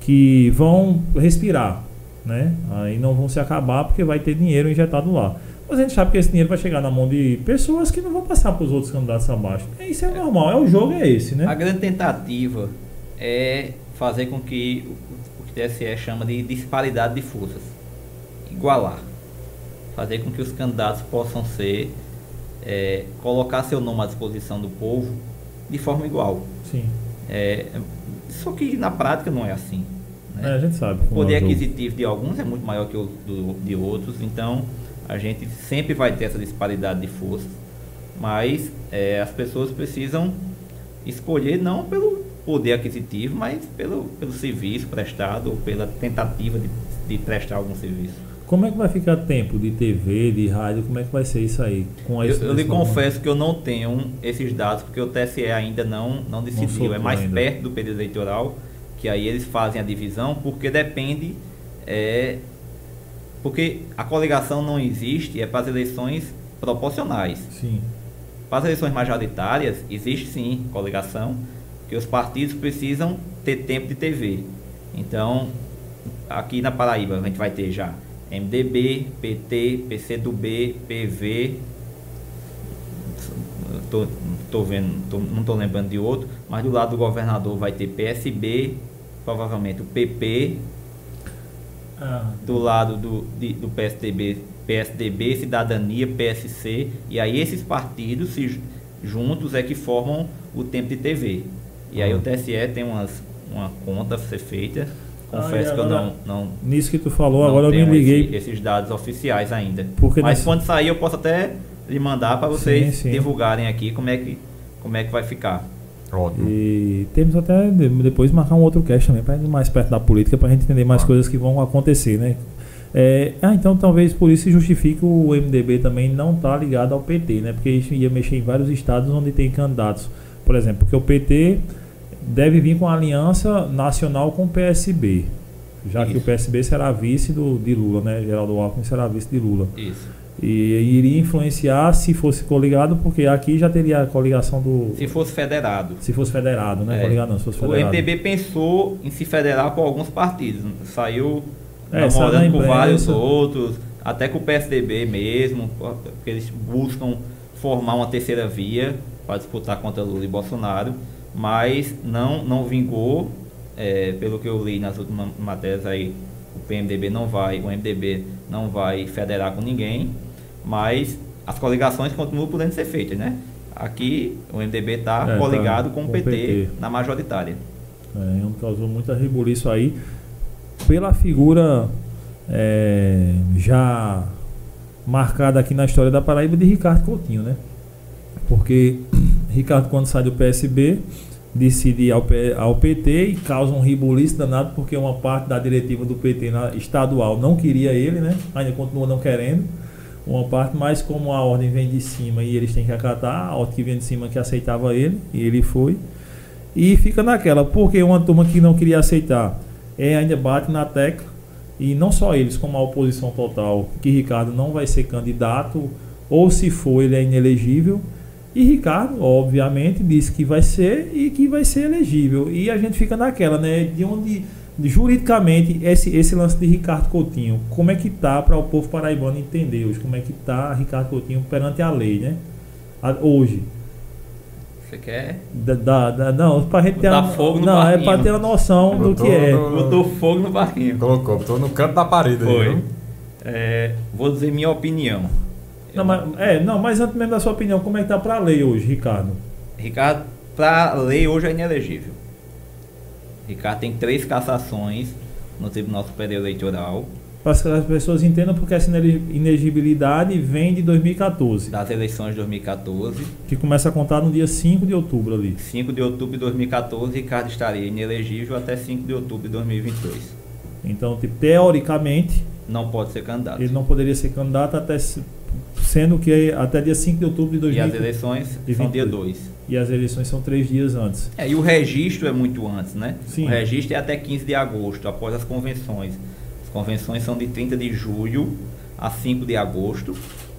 que vão respirar, né? Aí não vão se acabar porque vai ter dinheiro injetado lá. Mas a gente sabe que esse dinheiro vai chegar na mão de pessoas que não vão passar para os outros candidatos abaixo. E Isso é normal, é o jogo é esse, né? A grande tentativa é fazer com que TSE chama de disparidade de forças. Igualar. Fazer com que os candidatos possam ser, é, colocar seu nome à disposição do povo de forma igual. Sim. É, só que na prática não é assim. É, né? a gente sabe. O é poder o jogo. aquisitivo de alguns é muito maior que o do, de outros, então a gente sempre vai ter essa disparidade de forças, mas é, as pessoas precisam escolher não pelo poder aquisitivo, mas pelo, pelo serviço prestado ou pela tentativa de, de prestar algum serviço. Como é que vai ficar tempo de TV, de rádio? Como é que vai ser isso aí? Com Eu, eu lhe confesso que eu não tenho esses dados porque o TSE ainda não, não decidiu. soltou é mais ainda. perto do período eleitoral que aí eles fazem a divisão, porque depende. é, porque a coligação não existe, é para as eleições proporcionais. Sim. Para as eleições majoritárias, existe sim coligação, que os partidos precisam ter tempo de TV. Então, aqui na Paraíba, a gente vai ter já MDB, PT, PCdoB, PV. Tô, tô vendo, tô- não estou lembrando de outro, mas do lado do governador vai ter PSB, provavelmente o PP, Ah, do lado do, de- do PSDB, PSDB, Cidadania, PSC, e aí esses partidos se ju- juntos é que formam o tempo de TV. E aí Ah. o TSE tem umas, uma conta a ser feita. Ah, Confesso e que eu não, não, nisso que tu falou, agora eu me liguei. esse- esses dados oficiais ainda. Porque Mas nesse- quando sair eu posso até lhe mandar para vocês Sim, sim. divulgarem aqui como é que, como é que vai ficar. Ótimo. E temos até de- depois marcar um outro cast também para ir mais perto da política para a gente entender mais Ah. coisas que vão acontecer, né? É, ah, então talvez por isso se justifique o MDB também não estar ligado ao PT, né? Porque isso ia mexer em vários estados onde tem candidatos. Por exemplo, porque o PT deve vir com a aliança nacional com o PSB. Já que Isso. o PSB será vice do, de Lula, né? Geraldo Alckmin será vice de Lula. Isso. E iria influenciar se fosse coligado, porque aqui já teria a coligação do. Se fosse federado. Se fosse federado, né? É. Coligado não, se fosse O federado. MDB pensou em se federar com alguns partidos. Saiu É, namorando com vários outros, até com o PSDB mesmo, porque eles buscam formar uma terceira via para disputar contra Lula e Bolsonaro, mas não, não vingou, é, pelo que eu li nas últimas matérias aí, o PMDB não vai, o MDB não vai federar com ninguém, mas as coligações continuam podendo ser feitas, né? Aqui o MDB está É, tá coligado com, com o PT, PT. na majoritária. É, um causou muita rebuliço aí pela figura é, já marcada aqui na história da Paraíba de Ricardo Coutinho, né? Porque Ricardo, quando sai do PSB, decide ir ao, ao PT e causa um ribuliço danado porque uma parte da diretiva do PT na- estadual não queria ele, né? Ainda continua não querendo. Uma parte, mas como a ordem vem de cima e eles têm que acatar, a ordem que vem de cima que aceitava ele, e ele foi. E fica naquela, porque uma turma que não queria aceitar é, ainda bate na tecla, e não só eles, como a oposição total, que Ricardo não vai ser candidato, ou se for, ele é inelegível. E Ricardo, obviamente, disse que vai ser e que vai ser elegível. E a gente fica naquela, né? De onde, juridicamente, esse, esse lance de Ricardo Coutinho, como é que tá para o povo paraibano entender hoje? Como é que tá Ricardo Coutinho perante a lei, né? A- hoje. Você quer? Da, da, da- não, pra gente ter uma, fogo no Não, é barquinho. pra ter uma noção do Botou que é. no- Botou fogo no barquinho. Colocou, botou no canto da parede aí, Foi. viu? É, vou dizer minha opinião. Não, mas, é, não, mas antes mesmo da sua opinião, como é que tá pra lei hoje, Ricardo? Ricardo, para lei hoje é inelegível. Ricardo tem três cassações no Tribunal Superior Eleitoral para que as pessoas entendam porque essa inegibilidade vem de 2014. Das eleições de 2014. Que começa a contar no dia 5 de outubro ali. 5 de outubro de 2014, Ricardo estaria inelegível até 5 de outubro de 2022. Então, tipo, teoricamente. Não pode ser candidato. Ele não poderia ser candidato até sendo que até dia 5 de outubro de 2022. E as eleições são dia 2. E as eleições são três dias antes. É, e o registro é muito antes, né? Sim. O registro é até 15 de agosto, após as convenções. As convenções são de 30 de julho a 5 de agosto,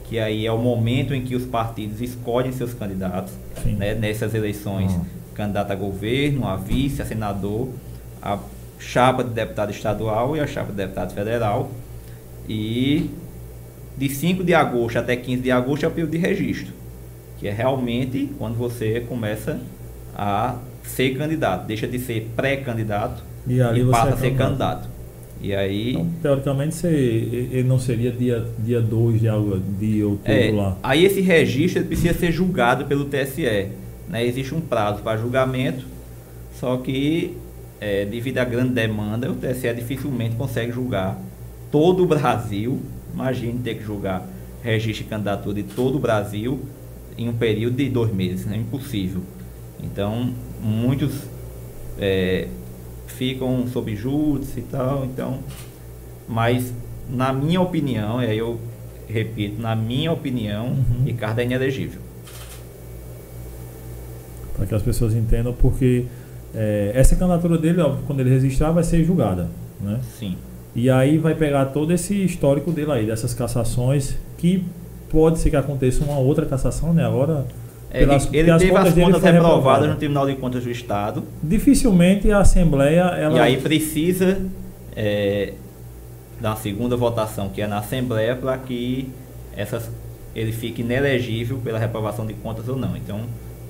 que aí é o momento em que os partidos escolhem seus candidatos né, nessas eleições. Uhum. Candidato a governo, a vice, a senador, a chapa de deputado estadual e a chapa de deputado federal. E de 5 de agosto até 15 de agosto é o período de registro, que é realmente quando você começa a ser candidato, deixa de ser pré-candidato e, e passa é a ser candidato. E aí. Então, teoricamente, você, ele não seria dia 2 dia dois de, de outubro é, lá. Aí esse registro precisa ser julgado pelo TSE. Né? Existe um prazo para julgamento, só que é, devido à grande demanda, o TSE dificilmente consegue julgar todo o Brasil. Imagine ter que julgar registro de candidatura de todo o Brasil em um período de dois meses. É impossível. Então, muitos é, ficam sob júdice e tal, então, mas na minha opinião, aí eu repito, na minha opinião, uhum. Ricardo é inelegível. Para que as pessoas entendam, porque é, essa candidatura dele, ó, quando ele registrar, vai ser julgada, né? Sim. E aí vai pegar todo esse histórico dele aí, dessas cassações, que pode ser que aconteça uma outra cassação, né? Agora Pelas, ele, ele teve as contas reprovadas no Tribunal de Contas do Estado. Dificilmente a Assembleia. Ela... E aí precisa é, da segunda votação, que é na Assembleia, para que essas, ele fique inelegível pela reprovação de contas ou não. Então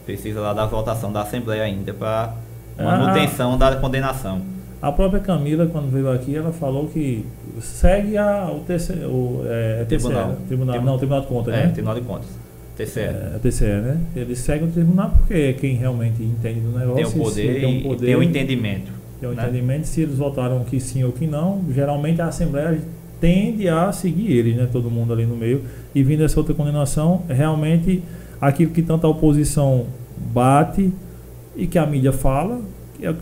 precisa lá da votação da Assembleia ainda para manutenção ah, da condenação. A própria Camila, quando veio aqui, ela falou que segue a, o, TC, o é, tribunal. tribunal. Não, Tribunal de Contas, é, né? Tribunal de Contas. TCE. É, TCE, né? Eles seguem o tribunal porque é quem realmente entende do negócio. Tem o poder, tem, um poder, tem o entendimento. Tem o né? entendimento. Se eles votaram que sim ou que não, geralmente a Assembleia tende a seguir eles, né? Todo mundo ali no meio. E vindo essa outra condenação, realmente aquilo que tanta oposição bate e que a mídia fala, que é,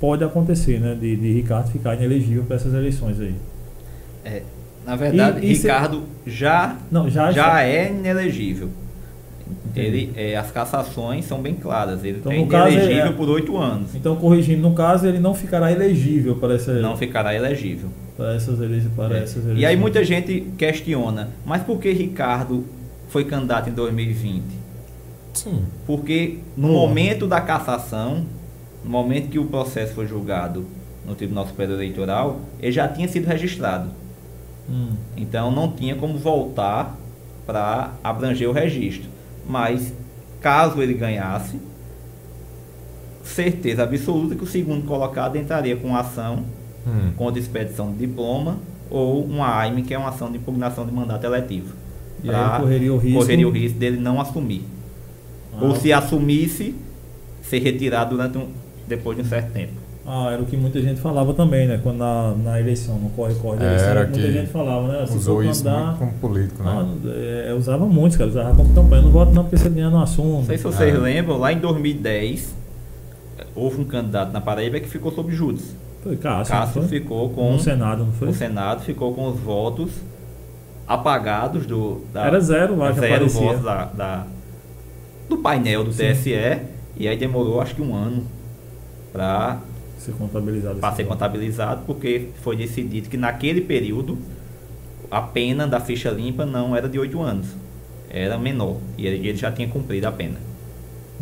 pode acontecer, né? De, de Ricardo ficar inelegível para essas eleições aí. É, na verdade, e, e Ricardo se... já, não, já, já é inelegível. Ele, é, as cassações são bem claras. Ele então, é inelegível é, por oito anos. Então, corrigindo, no caso, ele não ficará elegível para essa. Não ficará elegível. Para essas, eleições, para é. essas eleições. E aí muita gente questiona, mas por que Ricardo foi candidato em 2020? Sim. Porque no momento da cassação, no momento que o processo foi julgado no Tribunal Superior Eleitoral, ele já tinha sido registrado. Hum. Então não tinha como voltar para abranger o registro. Mas, caso ele ganhasse, certeza absoluta que o segundo colocado entraria com ação hum. contra expedição de diploma ou uma AIME, que é uma ação de impugnação de mandato eletivo. E aí correria o risco, correria o risco dele não assumir. Ah. Ou se assumisse, ser retirado durante um, depois de um certo tempo. Ah, era o que muita gente falava também, né? Quando na, na eleição, no corre-corre da eleição, era muita gente falava, né? Se usou isso andar, muito como político, né? Não, é, usava muito, cara. Usava como campanha. Não voto não porque você ganha no assunto. Não sei se vocês é. lembram, lá em 2010, houve um candidato na Paraíba que ficou sob júdice. Foi Cássio. Cássio ficou com... No Senado, não foi? O Senado ficou com os votos apagados do... Da, era zero lá que Zero votos da, da, do painel do Sim. TSE. E aí demorou, acho que um ano para ser contabilizado. Para ser contabilizado, porque foi decidido que naquele período a pena da ficha limpa não era de 8 anos, era menor. E ele, já tinha cumprido a pena.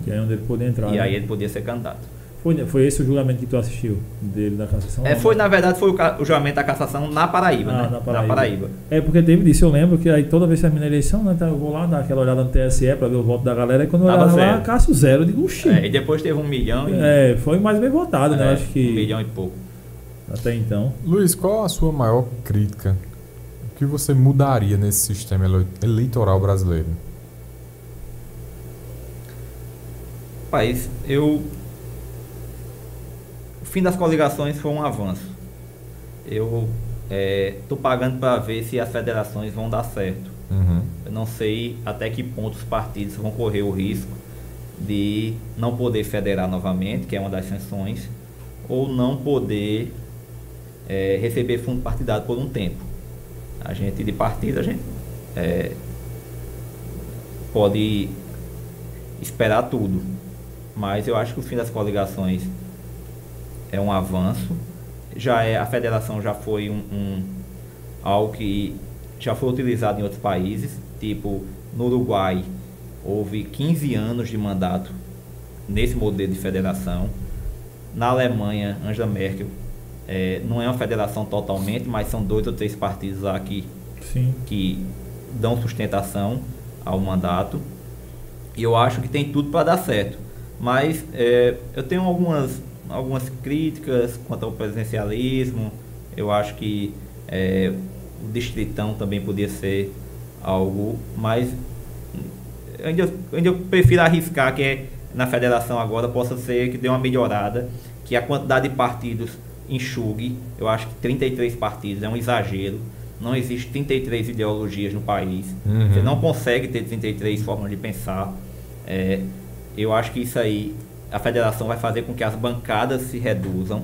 E aí onde ele podia entrar. E né? aí ele podia ser candidato. Foi, foi esse o julgamento que tu assistiu dele da cassação? É, foi, na verdade, foi o, o, julgamento da cassação na Paraíba, ah, né? Na Paraíba. na Paraíba. É, porque teve disso, eu lembro que aí toda vez que termina a eleição, né, então eu vou lá dar aquela olhada no TSE para ver o voto da galera, e quando eu olhava lá, Cássio zero, eu digo, É, e depois teve um milhão e... É, foi mais bem votado, né? é, né? Acho que... Um milhão e pouco. Até então. Luiz, qual a sua maior crítica? O que você mudaria nesse sistema eleitoral brasileiro? País, eu fim das coligações foi um avanço. Eu estou pagando para ver se as federações vão dar certo. Uhum. Eu não sei até que ponto os partidos vão correr o risco de não poder federar novamente, que é uma das sanções, ou não poder é, receber fundo partidário por um tempo. A gente de partido, a gente é, pode esperar tudo, mas eu acho que o fim das coligações é um avanço. Já é a federação já foi um, um algo que já foi utilizado em outros países, tipo no Uruguai houve 15 anos de mandato nesse modelo de federação. Na Alemanha, Angela Merkel é, não é uma federação totalmente, mas são dois ou três partidos lá que, Sim. que dão sustentação ao mandato. E eu acho que tem tudo para dar certo. Mas é, eu tenho algumas, algumas críticas quanto ao presidencialismo. Eu acho que é, o distritão também podia ser algo mais. Ainda, ainda eu prefiro arriscar que é, na federação agora possa ser que dê uma melhorada, que a quantidade de partidos enxugue. Eu acho que 33 partidos é um exagero. Não existe 33 ideologias no país. Uhum. Você não consegue ter 33 formas de pensar. É, eu acho que isso aí, a federação vai fazer com que as bancadas se reduzam.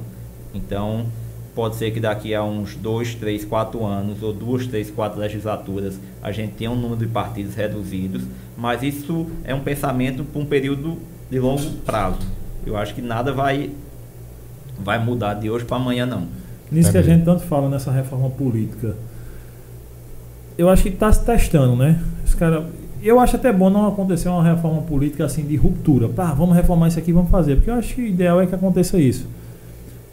Então, pode ser que daqui a uns 2, 3, 4 anos, ou 2, 3, 4 legislaturas, a gente tenha um número de partidos reduzidos. Mas isso é um pensamento para um período de longo prazo. Eu acho que nada vai, vai mudar de hoje para amanhã, não. Nisso que a gente tanto fala nessa reforma política. Eu acho que está se testando, né? Os cara, eu acho até bom não acontecer uma reforma política assim de ruptura. Pá, vamos reformar isso aqui, vamos fazer. Porque eu acho que o ideal é que aconteça isso.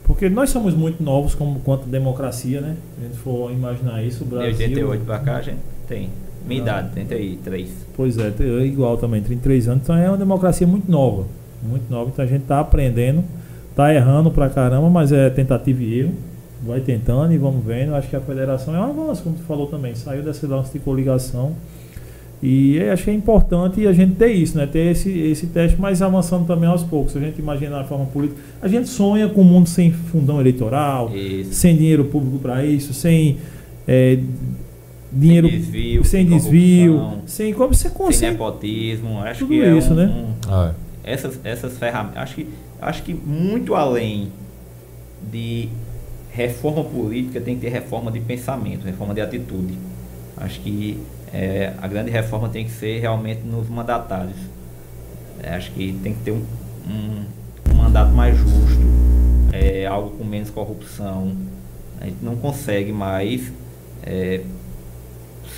Porque nós somos muito novos como quanto democracia, né? Se a gente for imaginar isso, o De Brasil. 88 para cá, a gente tem. Minha idade, 33. Pois é, é igual também, 33 anos, então é uma democracia muito nova. Muito nova, então a gente está aprendendo, está errando pra caramba, mas é tentativa e erro. Vai tentando e vamos vendo. Acho que a federação é um avanço, como tu falou também, saiu desse lance de coligação. E acho que é importante a gente ter isso, né? Ter esse, esse teste, mas avançando também aos poucos. Se a gente imaginar a forma política, a gente sonha com um mundo sem fundão eleitoral, Isso. sem dinheiro público para isso, sem é, dinheiro sem desvio, sem sem desvio, sem como você sem consegue. nepotismo. Acho Tudo que é isso, um- né? um- Ah, essas, essas ferramentas. Acho que, acho que muito além de reforma política, tem que ter reforma de pensamento, reforma de atitude. Acho que é, a grande reforma tem que ser realmente nos mandatários. É, acho que tem que ter um, um- um mandato mais justo, é, algo com menos corrupção. A gente não consegue mais. é,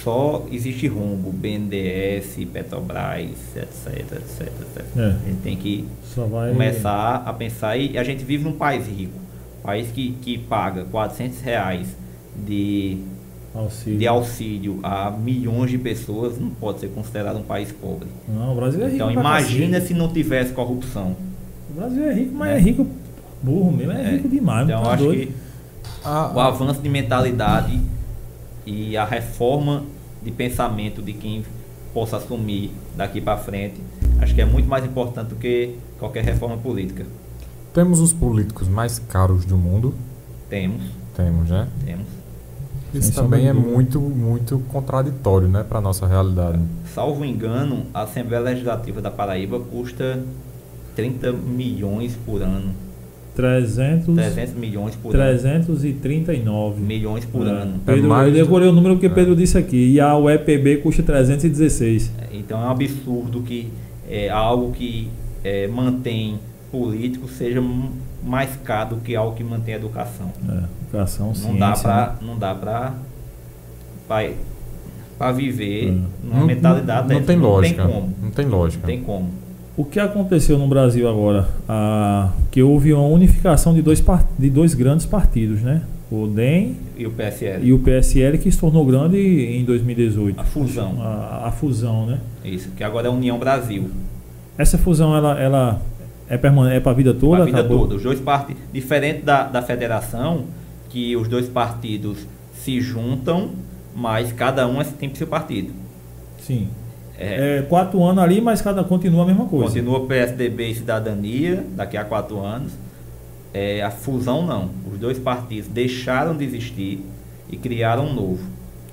só existe rumbo, BNDES, Petrobras, etc, etc, etc. A gente tem que vai começar a pensar e a gente vive num país rico, país que, que paga 400 reais de, auxílio. de auxílio a milhões de pessoas, não pode ser considerado um país pobre. Não, o Brasil é rico. Então imagina cacete. se não tivesse corrupção. O Brasil é rico, mas né? é rico burro mesmo, é, É. rico demais. Então tá acho doido. que Ah, o avanço de mentalidade e a reforma de pensamento de quem possa assumir daqui para frente, acho que é muito mais importante do que qualquer reforma política. temos os políticos mais caros do mundo. Temos, Temos, né? temos. Isso Sem também é dúvida. muito, muito contraditório, né, para nossa realidade. Salvo engano, a Assembleia Legislativa da Paraíba custa 30 milhões por ano. 300, 300 milhões por ano. 339. Milhões por É. ano. Pedro, mais eu decorei o número porque É. Pedro disse aqui. E a UEPB custa 316. Então é um absurdo que é, algo que é, mantém político seja mais caro do que algo que mantém a educação. É, educação, Não ciência. dá né? pra, não dá pra, pra, pra viver É. numa Não- mentalidade não, dessa. tem lógica. Não tem como. Não tem lógica. Não tem como. O que aconteceu no Brasil agora? Ah, que houve uma unificação de dois, de dois grandes partidos, né? O DEM E o PSL? e o PSL, que se tornou grande em 2018. A fusão. A, a fusão, né? Isso, que agora é a União Brasil. Essa fusão, ela, ela é, permane- é para a vida toda? a vida Acabou? toda. Os dois partidos, diferente da, da federação, que os dois partidos se juntam, mas cada um é- tem seu partido. Sim. É, É, quatro anos ali, mas cada continua a mesma coisa. continua PSDB e Cidadania daqui a quatro anos. É, a fusão não. Os dois partidos deixaram de existir e criaram um novo.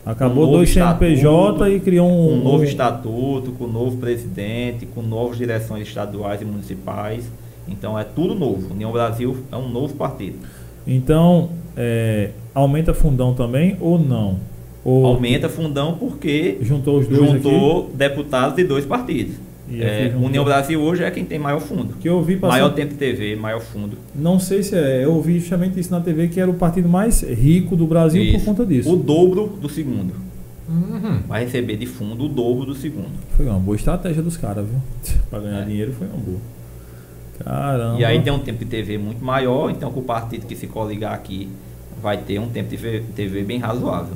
Acabou Um dois CNPJ e criou um, um novo estatuto, com um novo presidente, com novas direções estaduais e municipais. Então é tudo novo. União Brasil é um novo partido. Então, é, aumenta fundão também ou não? Ou Aumenta fundão porque juntou os dois juntou deputados de dois partidos. É, União Brasil hoje é quem tem maior fundo. Que eu vi passando, Maior tempo de TV, maior fundo. Não sei se é, eu vi justamente isso na TV que era o partido mais rico do Brasil Isso. por conta disso. O dobro do segundo. Uhum. Vai receber de fundo o dobro do segundo. Foi uma boa estratégia dos caras, viu? Pra ganhar É. dinheiro foi uma boa. Caramba. E aí tem um tempo de TV muito maior, então que o partido que se coligar aqui vai ter um tempo de TV TV bem razoável.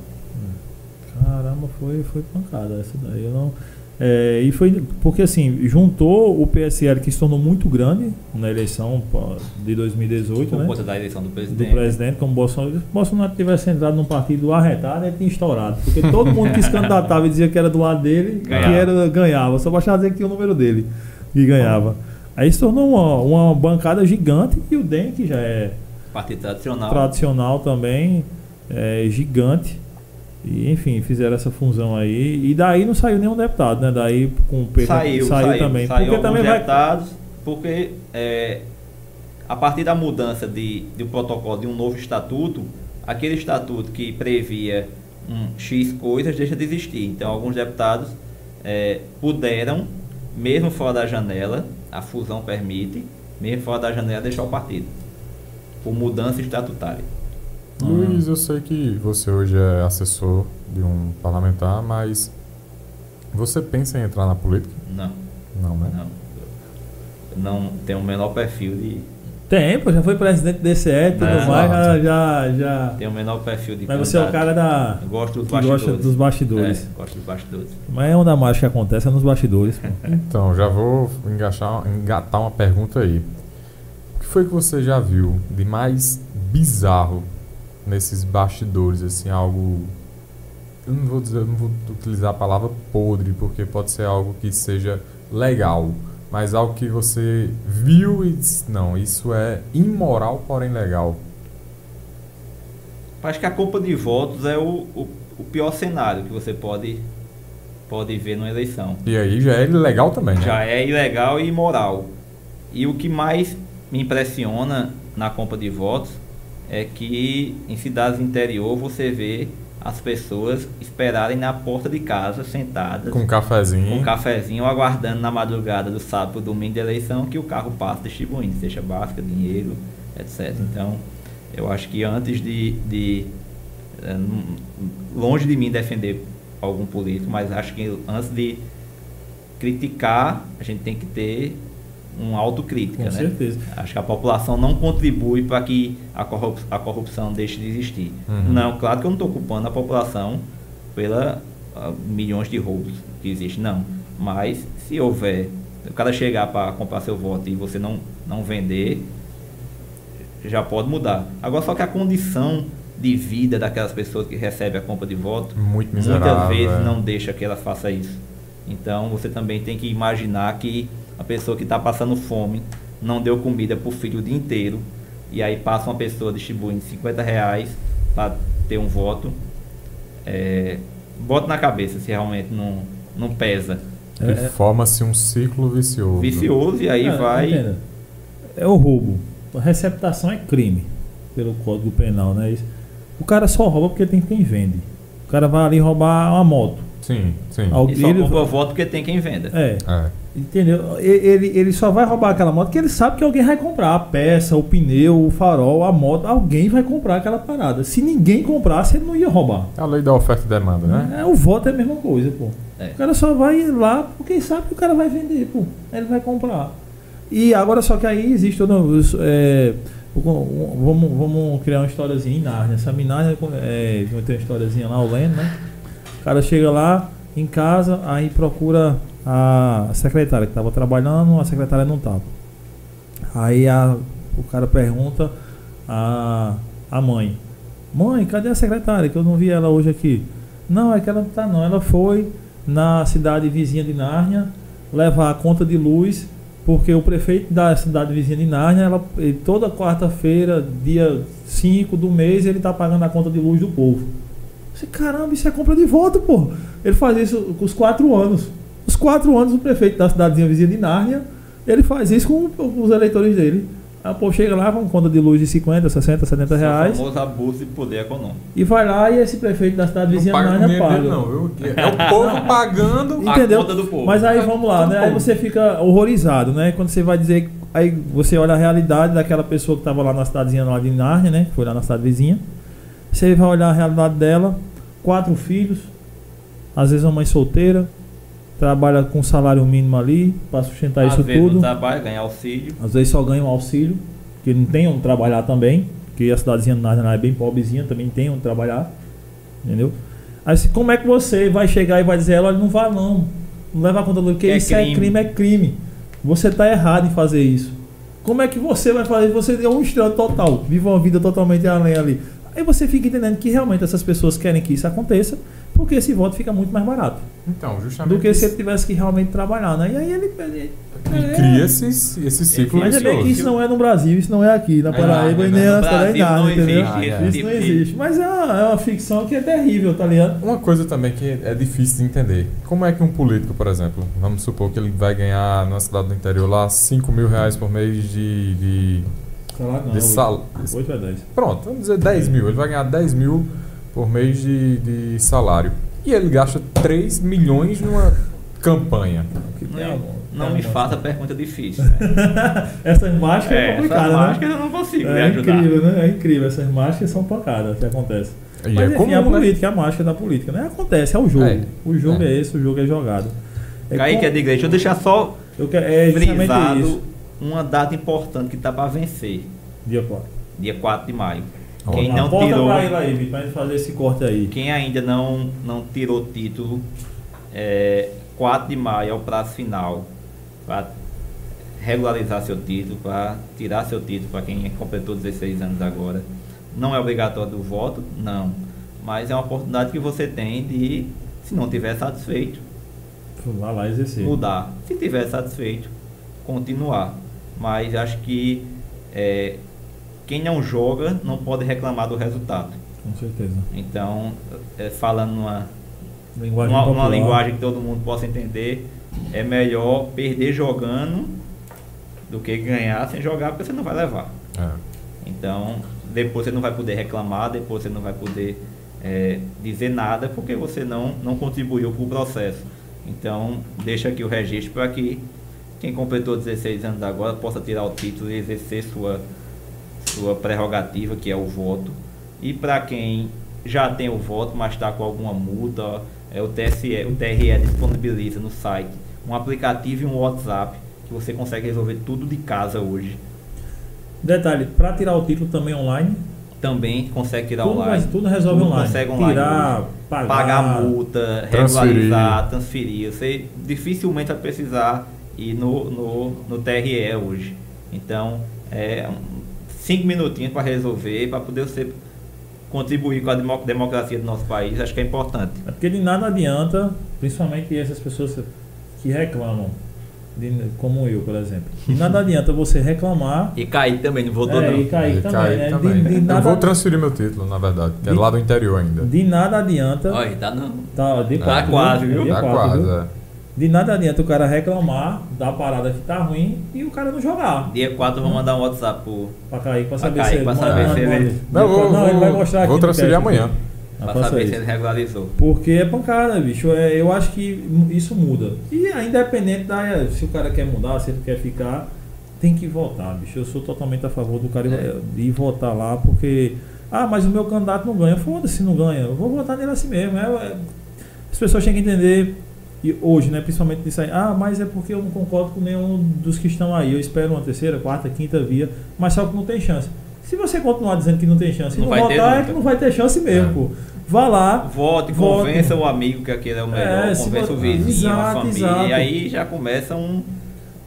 Caramba, foi, foi pancada essa daí. Eu não. É, e foi porque assim, juntou o PSL que se tornou muito grande na eleição de 2018, Por né? conta da eleição do Do presidente. presidente, como Bolsonaro. Se Bolsonaro tivesse entrado num partido arretado, ele tinha estourado. Porque todo mundo que se candidatava e dizia que era do lado dele, Ganhava. que era, ganhava. Só bastava dizer que tinha o número dele que ganhava. Aí se tornou uma, uma bancada gigante e o DEM, que já é Partido tradicional. tradicional também, é, gigante. E, enfim, fizeram essa fusão aí. E daí não saiu nenhum deputado, né? Daí com o PT Saiu, saiu, também. Saiu porque também vai. deputados, porque é, a partir da mudança de, do protocolo de um novo estatuto, aquele estatuto que previa um X coisas deixa de existir. Então, alguns deputados é, puderam, mesmo fora da janela, a fusão permite, mesmo fora da janela, deixar o partido. Por mudança estatutária. Ah. Luiz, eu sei que você hoje é assessor de um parlamentar, mas você pensa em entrar na política? Não, Não, né? não. Não tenho o menor perfil de. Tem, pô, já foi presidente do DCE e tudo mais, já, já, já. Tenho o menor perfil de Mas você é o cara da. Eu gosto dos que bastidores. gosta dos bastidores. É, gosto dos bastidores. Mas é onde a mágica acontece, é nos bastidores. pô. Então, já vou engatar, engatar uma pergunta aí. O que foi que você já viu de mais bizarro nesses bastidores, assim, algo... Eu não vou dizer, eu não vou utilizar a palavra podre, porque pode ser algo que seja legal, mas algo que você viu e disse, não, isso é imoral, porém legal. Acho que a compra de votos é o, o, o pior cenário que você pode, pode ver numa eleição. E aí já é legal também, né? Já é ilegal e imoral. E o que mais me impressiona na compra de votos é que em cidades interior você vê as pessoas esperarem na porta de casa sentadas Com um cafezinho. com um cafezinho aguardando na madrugada do sábado domingo da eleição que o carro passe distribuindo, seja básica, dinheiro, etc. Então, eu acho que antes de, de eh, longe de mim defender algum político, mas acho que antes de criticar, a gente tem que ter uma autocrítica, Com né? certeza. Acho que a população não contribui para que a corrup- a corrupção deixe de existir. Uhum. Não, claro que eu não estou culpando a população pela ah, milhões de roubos que existem, não. Mas se houver, o cara chegar para comprar seu voto e você não, não vender, já pode mudar. Agora só que a condição de vida daquelas pessoas que recebem a compra de voto Muito miserável. muitas vezes é. não deixa que ela faça isso. Então você também tem que imaginar que a pessoa que está passando fome não deu comida para o filho o dia inteiro e aí passa uma pessoa distribuindo 50 reais para ter um voto. É, bota na cabeça se realmente não, não pesa. E É. forma-se um ciclo vicioso. Vicioso e aí É, vai. É o roubo. A receptação é crime pelo Código Penal, né? O cara só rouba porque tem quem vende. O cara vai ali roubar uma moto. Sim, sim. E Alguém só ele- compra voto porque tem quem venda. É, É. entendeu? Ele, ele só vai roubar aquela moto porque ele sabe que alguém vai comprar a peça, o pneu, o farol, a moto. Alguém vai comprar aquela parada. Se ninguém comprasse, ele não ia roubar. É a lei da oferta e demanda, né? É, o voto é a mesma coisa, pô. É. O cara só vai lá porque sabe que o cara vai vender, pô. Ele vai comprar. E agora só que aí existe toda. os, É, vamos, vamos criar uma historiazinha em Nárnia. Essa Nárnia é, tem uma historiazinha lá, o Leno, né? O cara chega lá em casa, aí procura a secretária que estava trabalhando, a secretária não estava. Aí a- o cara pergunta a, a mãe: Mãe, cadê a secretária? Que eu não vi ela hoje aqui. Não, é que ela não tá não. Ela foi na cidade vizinha de Nárnia levar a conta de luz Porque o prefeito da cidade vizinha de Nárnia, ela, toda quarta-feira, dia 5 do mês, ele está pagando a conta de luz do povo. Você, caramba, isso é compra de voto, pô. Ele faz isso com os quatro anos. Os quatro anos, o prefeito da cidadezinha vizinha de Nárnia, ele faz isso com, com os eleitores dele. Aí o povo chega lá com conta de luz de 50, 60, 70 reais. O famoso abuso de poder econômico. E vai lá e esse prefeito da cidade Não vizinha paga com Nárnia dinheiro paga. não. viu? É o povo pagando. A Entendeu? conta do povo. Mas aí É vamos lá, né? Aí você fica horrorizado, né? Quando você vai dizer. Aí você olha a realidade daquela pessoa que estava lá na cidadezinha lá de Nárnia, né? Que foi lá na cidade vizinha. Você vai olhar a realidade dela, quatro filhos, às vezes uma mãe solteira, trabalha com salário mínimo ali para sustentar Às isso vezes tudo. no trabalho, ganhar auxílio. Às vezes só ganha um auxílio, que não tem onde trabalhar também, porque a cidadezinha lá é bem pobrezinha, também tem onde trabalhar, entendeu? Aí como é que você vai chegar e vai dizer, olha, não vá não, não leva a conta do porque É isso é crime. crime, é crime. Você está errado em fazer isso. Como é que você vai fazer? Você é um estranho total, vive uma vida totalmente além ali. Aí você fica entendendo que realmente essas pessoas querem que isso aconteça, porque esse voto fica muito mais barato Então, justamente. do que se ele tivesse que realmente trabalhar, né? E aí ele, ele E cria esse, esse ciclo mas é bem que isso não é no Brasil, isso não é aqui, na É Paraíba e né? nem No na não entendeu? existe Ah, é. Isso não existe. Mas é uma, é uma ficção que é terrível, tá ligado? Uma coisa também que é difícil de entender. Como é que um político, por exemplo, vamos supor que ele vai ganhar na cidade do interior lá 5 mil reais por mês de. de, Salário não. de sal... 8 a 10. Pronto, vamos dizer 10 mil. Ele vai ganhar 10 mil por mês de, de salário. E ele gasta 3 milhões numa campanha. Não, não me faça pergunta difícil. Né? Essas mágicas é, É, complicada, essas né? mágicas eu não consigo me É ajudar. incrível, né? É incrível. Essas mágicas são pancadas que acontecem. E Mas é enfim, comum, a né? política, é a mágica da política, né? Acontece, é o jogo. É. O jogo é. É. esse, o jogo é jogado. É Kaique com- é de igreja. Deixa eu deixar só eu quero, é frisado isso. Uma data importante que está para vencer. Dia 4. Dia 4 de maio. Ó. Quem não tirou, pra ele aí, pra fazer esse corte aí. quem ainda não, não tirou título, é, 4 de maio é o prazo final para regularizar seu título, para tirar seu título para quem completou 16 anos agora. Não é obrigatório o voto, não. Mas é uma oportunidade que você tem de, se não tiver satisfeito, lá exercer. mudar. Se tiver satisfeito, continuar. Mas acho que é, quem não joga não pode reclamar do resultado. Com certeza. Então, é, falando numa, Linguagem numa, numa popular. linguagem que todo mundo possa entender, é melhor perder jogando do que ganhar sem jogar, porque você não vai levar. É. Então, depois você não vai poder reclamar, depois você não vai poder é, dizer nada, porque você não, não contribuiu para o processo. Então, deixa aqui o registro para que quem completou 16 anos agora possa tirar o título e exercer sua, sua prerrogativa, que é o voto. E para quem já tem o voto, mas está com alguma multa, é, o, TSE, o TRE disponibiliza no site um aplicativo e um WhatsApp que você consegue resolver tudo de casa hoje. Detalhe, para tirar o título também online, também consegue tirar tudo, online. mas tudo resolve Tudo online. consegue online Tirar, hoje. pagar, Pagar multa, Transferir. regularizar, transferir. Você dificilmente vai precisar ir no, no, no TRE hoje. Então, é cinco minutinhos para resolver, para poder você contribuir com a demo- democracia do nosso país, acho que é importante. É porque de nada adianta, principalmente essas pessoas que reclamam, de- como eu, por exemplo. De nada adianta você reclamar E cair também, não votou é, não. e cair E também, cair né? De- também. De, Eu nada, vou transferir meu título, na verdade, que é De- lá do interior ainda. de nada adianta. Olha, tá não. Tá, de Tá quatro, quase, viu? De Tá quatro, quase, viu? é. De nada adianta o cara reclamar da parada que tá ruim e o cara não jogar. Dia 4 eu vou mandar um WhatsApp pro, Pra cair, pra saber se pra saber se ele- Não, vou, não, ele vai vou- mostrar aqui vou transferir amanhã. Pra saber se isso. ele regularizou. Porque é pancada, bicho. É, eu acho que isso muda. E é independente da se o cara quer mudar, se ele quer ficar, tem que votar, bicho. Eu sou totalmente a favor do cara ir- É. de ir votar lá, porque. Ah, mas o meu candidato não ganha. Foda-se se não ganha. Eu vou votar nele assim mesmo. É, é- as pessoas têm que entender. E hoje, né, principalmente disso aí, ah, mas é porque eu não concordo com nenhum dos que estão aí. Eu espero uma terceira, quarta, quinta via, mas só que não tem chance. Se você continuar dizendo que não tem chance e Não não, vai ter votar, é que não vai ter chance mesmo, É. pô. Vá lá, Vote, Vote. convença o amigo que aquele é o melhor, É, convença o vizinho, a Exato, família. exato. E aí já começa um,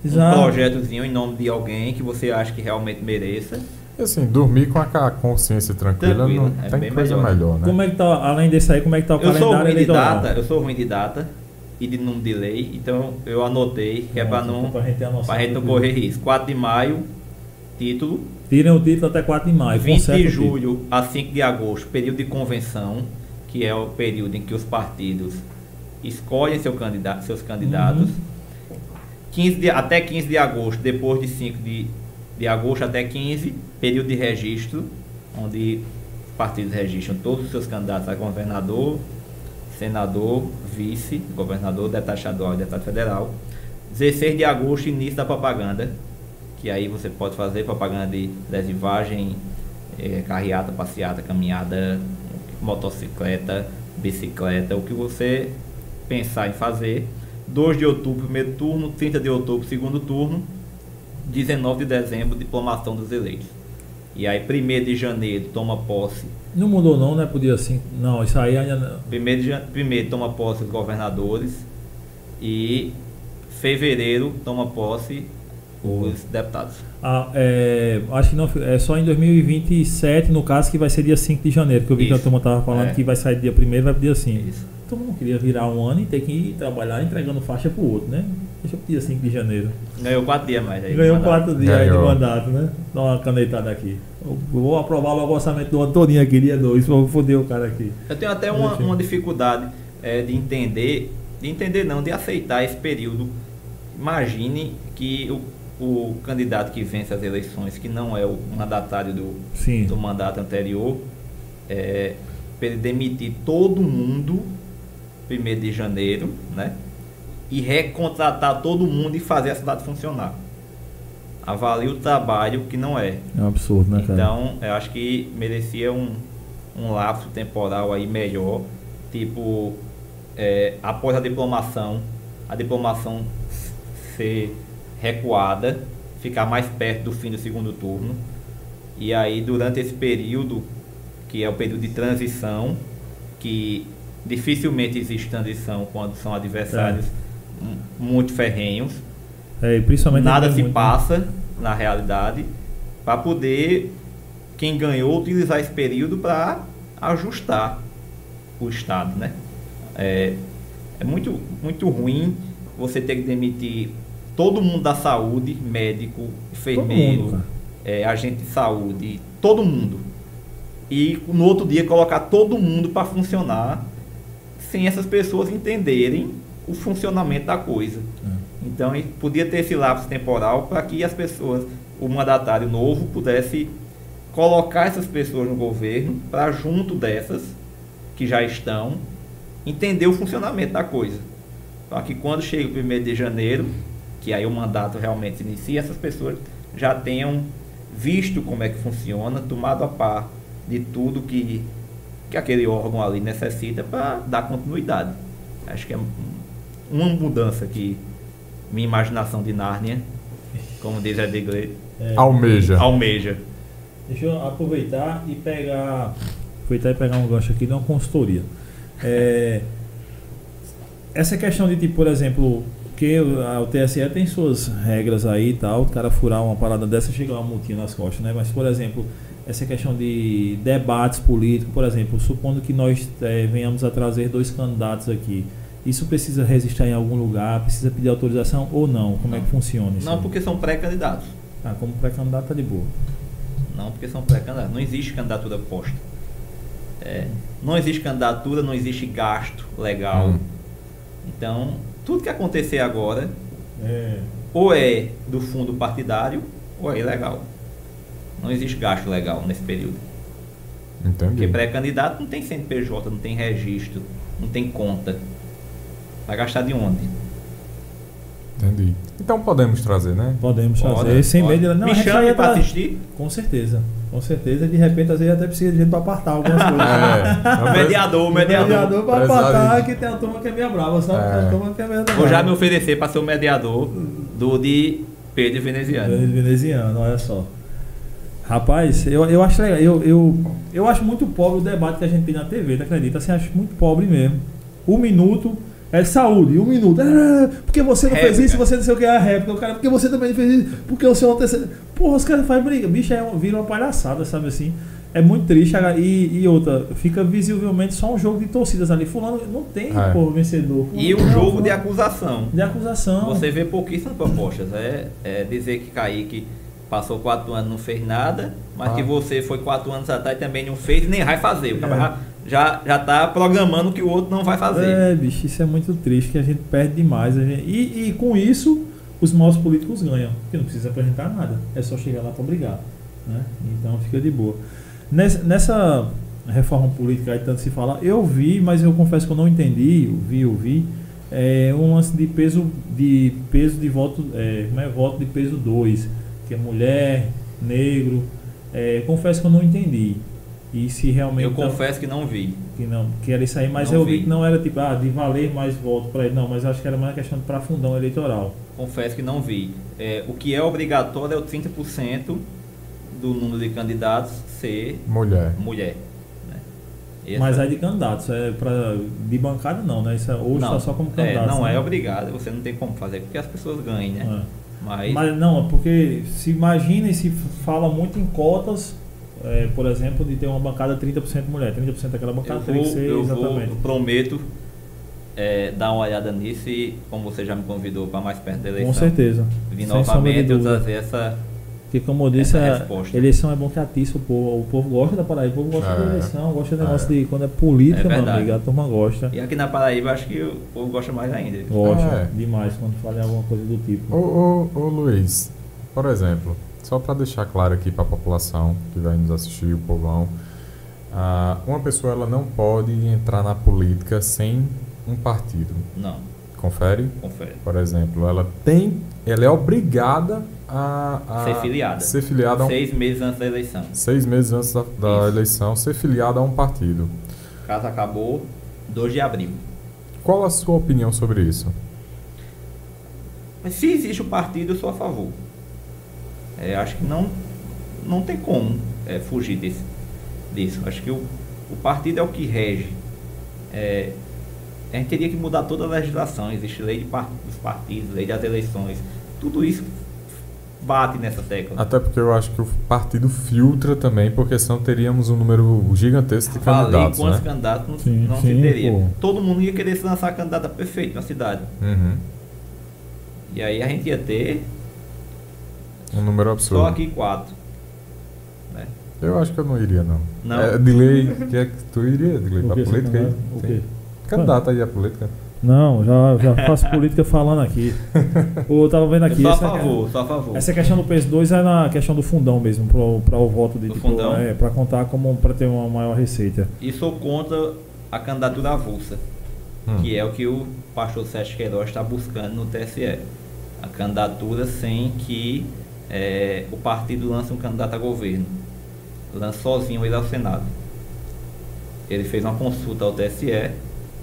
um projetozinho em nome de alguém que você acha que realmente mereça. E assim, dormir com a consciência tranquila, Tranquilo, não é tem coisa melhor. melhor, né? Como é que tá, além desse aí, como é que tá o Eu sou calendário ruim de data, eu sou ruim de data. E de número de lei. Então eu anotei que é para não, Pra gente pra gente não correr risco. 4 de maio, título. Tirem o título até 4 de maio. 20 conserta de julho a 5 de agosto, período de convenção, que é o período em que os partidos escolhem seu candidato, seus candidatos. Uhum. 15 de- até 15 de agosto, depois de 5 de, de agosto até 15, período de registro, onde os partidos registram todos os seus candidatos a governador, senador, vice, governador, deputado estadual e deputado federal. 16 de agosto, início da propaganda, que aí você pode fazer propaganda de adesivagem, eh, carreata, passeata, caminhada, motocicleta, bicicleta, o que você pensar em fazer. 2 de outubro, primeiro turno, 30 de outubro, segundo turno, 19 de dezembro, diplomação dos eleitos. E aí, 1 de janeiro, toma posse. Não mudou não, né? Podia assim. Não, isso aí ainda não. 1 de jan- primeiro toma posse os governadores. E fevereiro toma posse os deputados. Ah, é, acho que não, é só em 2027, no caso, que vai ser dia 5 de janeiro, que eu vi que a Isso. turma tava falando É. que vai sair dia 1 vai pro dia 5. Isso. Todo mundo queria virar um ano e ter que ir trabalhar entregando faixa pro outro, né? Deixa pro dia 5 de janeiro. Ganhou quatro dias mais aí. Ganhou mandato. quatro dias aí de mandato, né? Dá uma canetada aqui. Eu vou aprovar logo o orçamento do ano todinho aqui, dia 2, vou foder o cara aqui. Eu tenho até uma, eu- uma dificuldade eh, de entender, de entender não, de aceitar esse período. Imagine que o, o candidato que vence as eleições, que não é o mandatário do, Sim. do mandato anterior, é, para ele demitir todo mundo, 1 de janeiro, né? E recontratar todo mundo e fazer a cidade funcionar. Avalie o trabalho que não é. É um absurdo, né, cara? Então, eu acho que merecia um, um lapso temporal aí melhor. Tipo, é, após a diplomação, a diplomação ser recuada, ficar mais perto do fim do segundo turno. E aí, durante esse período, que é o período de transição, que dificilmente existe transição quando são adversários mu- muito ferrenhos, É, e principalmente nada tem se muito- passa na realidade para poder quem ganhou utilizar esse período para ajustar o estado, né? É, é muito muito ruim você ter que demitir todo mundo da saúde, médico, enfermeiro, é, agente de saúde, todo mundo. E no outro dia colocar todo mundo para funcionar sem essas pessoas entenderem o funcionamento da coisa. É. Então podia ter esse lapso temporal para que as pessoas, o mandatário novo, pudesse colocar essas pessoas no governo para junto dessas que já estão entender o funcionamento da coisa. Para que quando chega o 1 de janeiro, que aí o mandato realmente se inicia, essas pessoas já tenham visto como é que funciona, tomado a par de tudo que, que aquele órgão ali necessita para dar continuidade. Acho que é um- uma mudança que minha imaginação de Nárnia, como diz Edgley, É, Almeja. almeja. Deixa eu aproveitar e pegar. Aproveitar e pegar um gancho aqui de uma consultoria. É, essa questão de, tipo, por exemplo, que a- o TSE tem suas regras aí e tal, o cara furar uma parada dessa chega uma multinha nas costas, né? Mas, por exemplo, essa questão de debates políticos, por exemplo, supondo que nós eh, venhamos a trazer dois candidatos aqui, isso precisa registrar em algum lugar, precisa pedir autorização ou não? Como é que funciona isso? Não aí? porque são pré-candidatos. Ah, como pré-candidato tá de boa. Não porque são pré-candidatos. Não existe candidatura posta. É, não existe candidatura, não existe gasto legal. Hum. Então, tudo que acontecer agora, É. ou é do fundo partidário, ou é ilegal. Não existe gasto legal nesse período. Porque Entendi. pré-candidato não tem CNPJ, não tem registro, não tem conta. Vai gastar de onde? Entendi. Então podemos trazer, né? Podemos Pode, fazer sem pode. medo. Não, Me a chame para pra- assistir. Com certeza. Com certeza. De repente, às vezes até precisa de gente para apartar algumas coisas. É. Mediador, mediador. mediador para apartar, que tem uma turma que é meio brava, sabe? É. Tem uma turma que é meio Vou já me oferecer para ser o mediador do de Pedro Veneziano. Veneziano, olha só. Rapaz, eu, eu acho legal. Eu, eu, eu acho muito pobre o debate que a gente tem na TV, não acredita? Assim, acho muito pobre mesmo. Um minuto é saúde, um minuto. Ah, porque você não fez Réplica. isso, você não sei o que é a réplica. O cara, porque você também não fez isso, porque o seu antecedente. Porra, os caras fazem briga. Bicho, é, um- vira uma palhaçada, sabe assim? É muito triste. E, e outra, fica visivelmente só um jogo de torcidas ali. Fulano não tem É. pô, vencedor. E o Fulano- jogo de acusação. de acusação. Você vê pouquíssimas propostas. É, é dizer que Kaique passou quatro anos e não fez nada, mas Ah. que você foi quatro anos atrás e também não fez e nem vai fazer. O cara É. já, já, tá programando que o outro não vai fazer. É, bicho, isso é muito triste, que a gente perde demais. gente- E, e com isso, os maus políticos ganham, porque não precisa apresentar nada, é só chegar lá para brigar. Né? Então fica de boa. Nessa, nessa reforma política aí tanto se fala, eu vi, mas eu confesso que eu não entendi, eu vi, eu vi, é, um lance de peso de peso de voto, é, como é voto de peso 2, que é mulher, negro. É, confesso que eu não entendi. E se realmente. Eu confesso que não vi. que não que era isso aí, mas Não eu vi vi. que não era tipo, ah, de valer mais votos para ele, não, mas acho que era mais uma questão para fundão eleitoral. Confesso que não vi. É, o que é obrigatório é o 30% do número de candidatos ser Mulher. mulher. né? Essa- Mas aí de candidatos, é para de bancada não, né? Isso é, hoje está só como é, candidato. não né? é obrigado, você não tem como fazer porque as pessoas ganhem, né? É. Mas, Mas não, é porque se imagina e se fala muito em cotas, é, por exemplo, de ter uma bancada 30% mulher, 30% daquela bancada eu, vou, que ser eu, vou, exatamente. eu prometo é, dar uma olhada nisso e, como você já me convidou para mais perto da eleição, Com certeza. Sem de novamente eu trazer essa. Porque como eu disse, a eleição é bom que atiça o povo. O povo gosta da Paraíba, o povo gosta É. da eleição, gosta do É. negócio de quando é política, É meu amigo, a turma gosta. E aqui na Paraíba acho que o povo gosta mais ainda. Gosta É. demais quando fala em alguma coisa do tipo. Ô, ô, ô Luiz, por exemplo, só para deixar claro aqui para a população que vai nos assistir, o povão, ah, uma pessoa ela não pode entrar na política sem um partido. Não, Confere? confere. Por exemplo, ela tem, ela é obrigada a, a Ser filiada. ser filiada a um, Seis meses antes da eleição. seis meses antes da, da eleição, ser filiada a um partido. O caso acabou 2 de abril. Qual a sua opinião sobre isso? Mas se existe o partido, eu sou a favor. É, acho que não, não tem como é, fugir desse, disso. Acho que o, o partido é o que rege. É, a gente teria que mudar toda a legislação. Existe lei de par- dos partidos, lei das eleições. Tudo isso bate nessa tecla. Até porque eu acho que o partido filtra também, porque senão teríamos um número gigantesco de Falei candidatos, quantos né? candidatos não, Sim, não sim, se teria. pô. Todo mundo ia querer se lançar candidato a prefeito na cidade. Uhum. E aí a gente ia ter Um número absurdo. só aqui quatro. né? Eu acho que eu não iria, não. Não? É, Delay, que é que tu iria, Delay, O pra política aí? O quê? Candidato aí à política. Não, já, já faço política falando aqui. Eu tava vendo aqui. só a essa- favor, só a favor. Essa questão do PS2 é na questão do fundão mesmo, para o voto de Do tipo, fundão? é, para contar como para ter uma maior receita. E sou contra a candidatura avulsa, Hum. que é o que o pastor Sérgio Queiroz está buscando no TSE. A candidatura sem que eh, o partido lance um candidato a governo. Lance sozinho ele ao Senado. Ele fez uma consulta ao TSE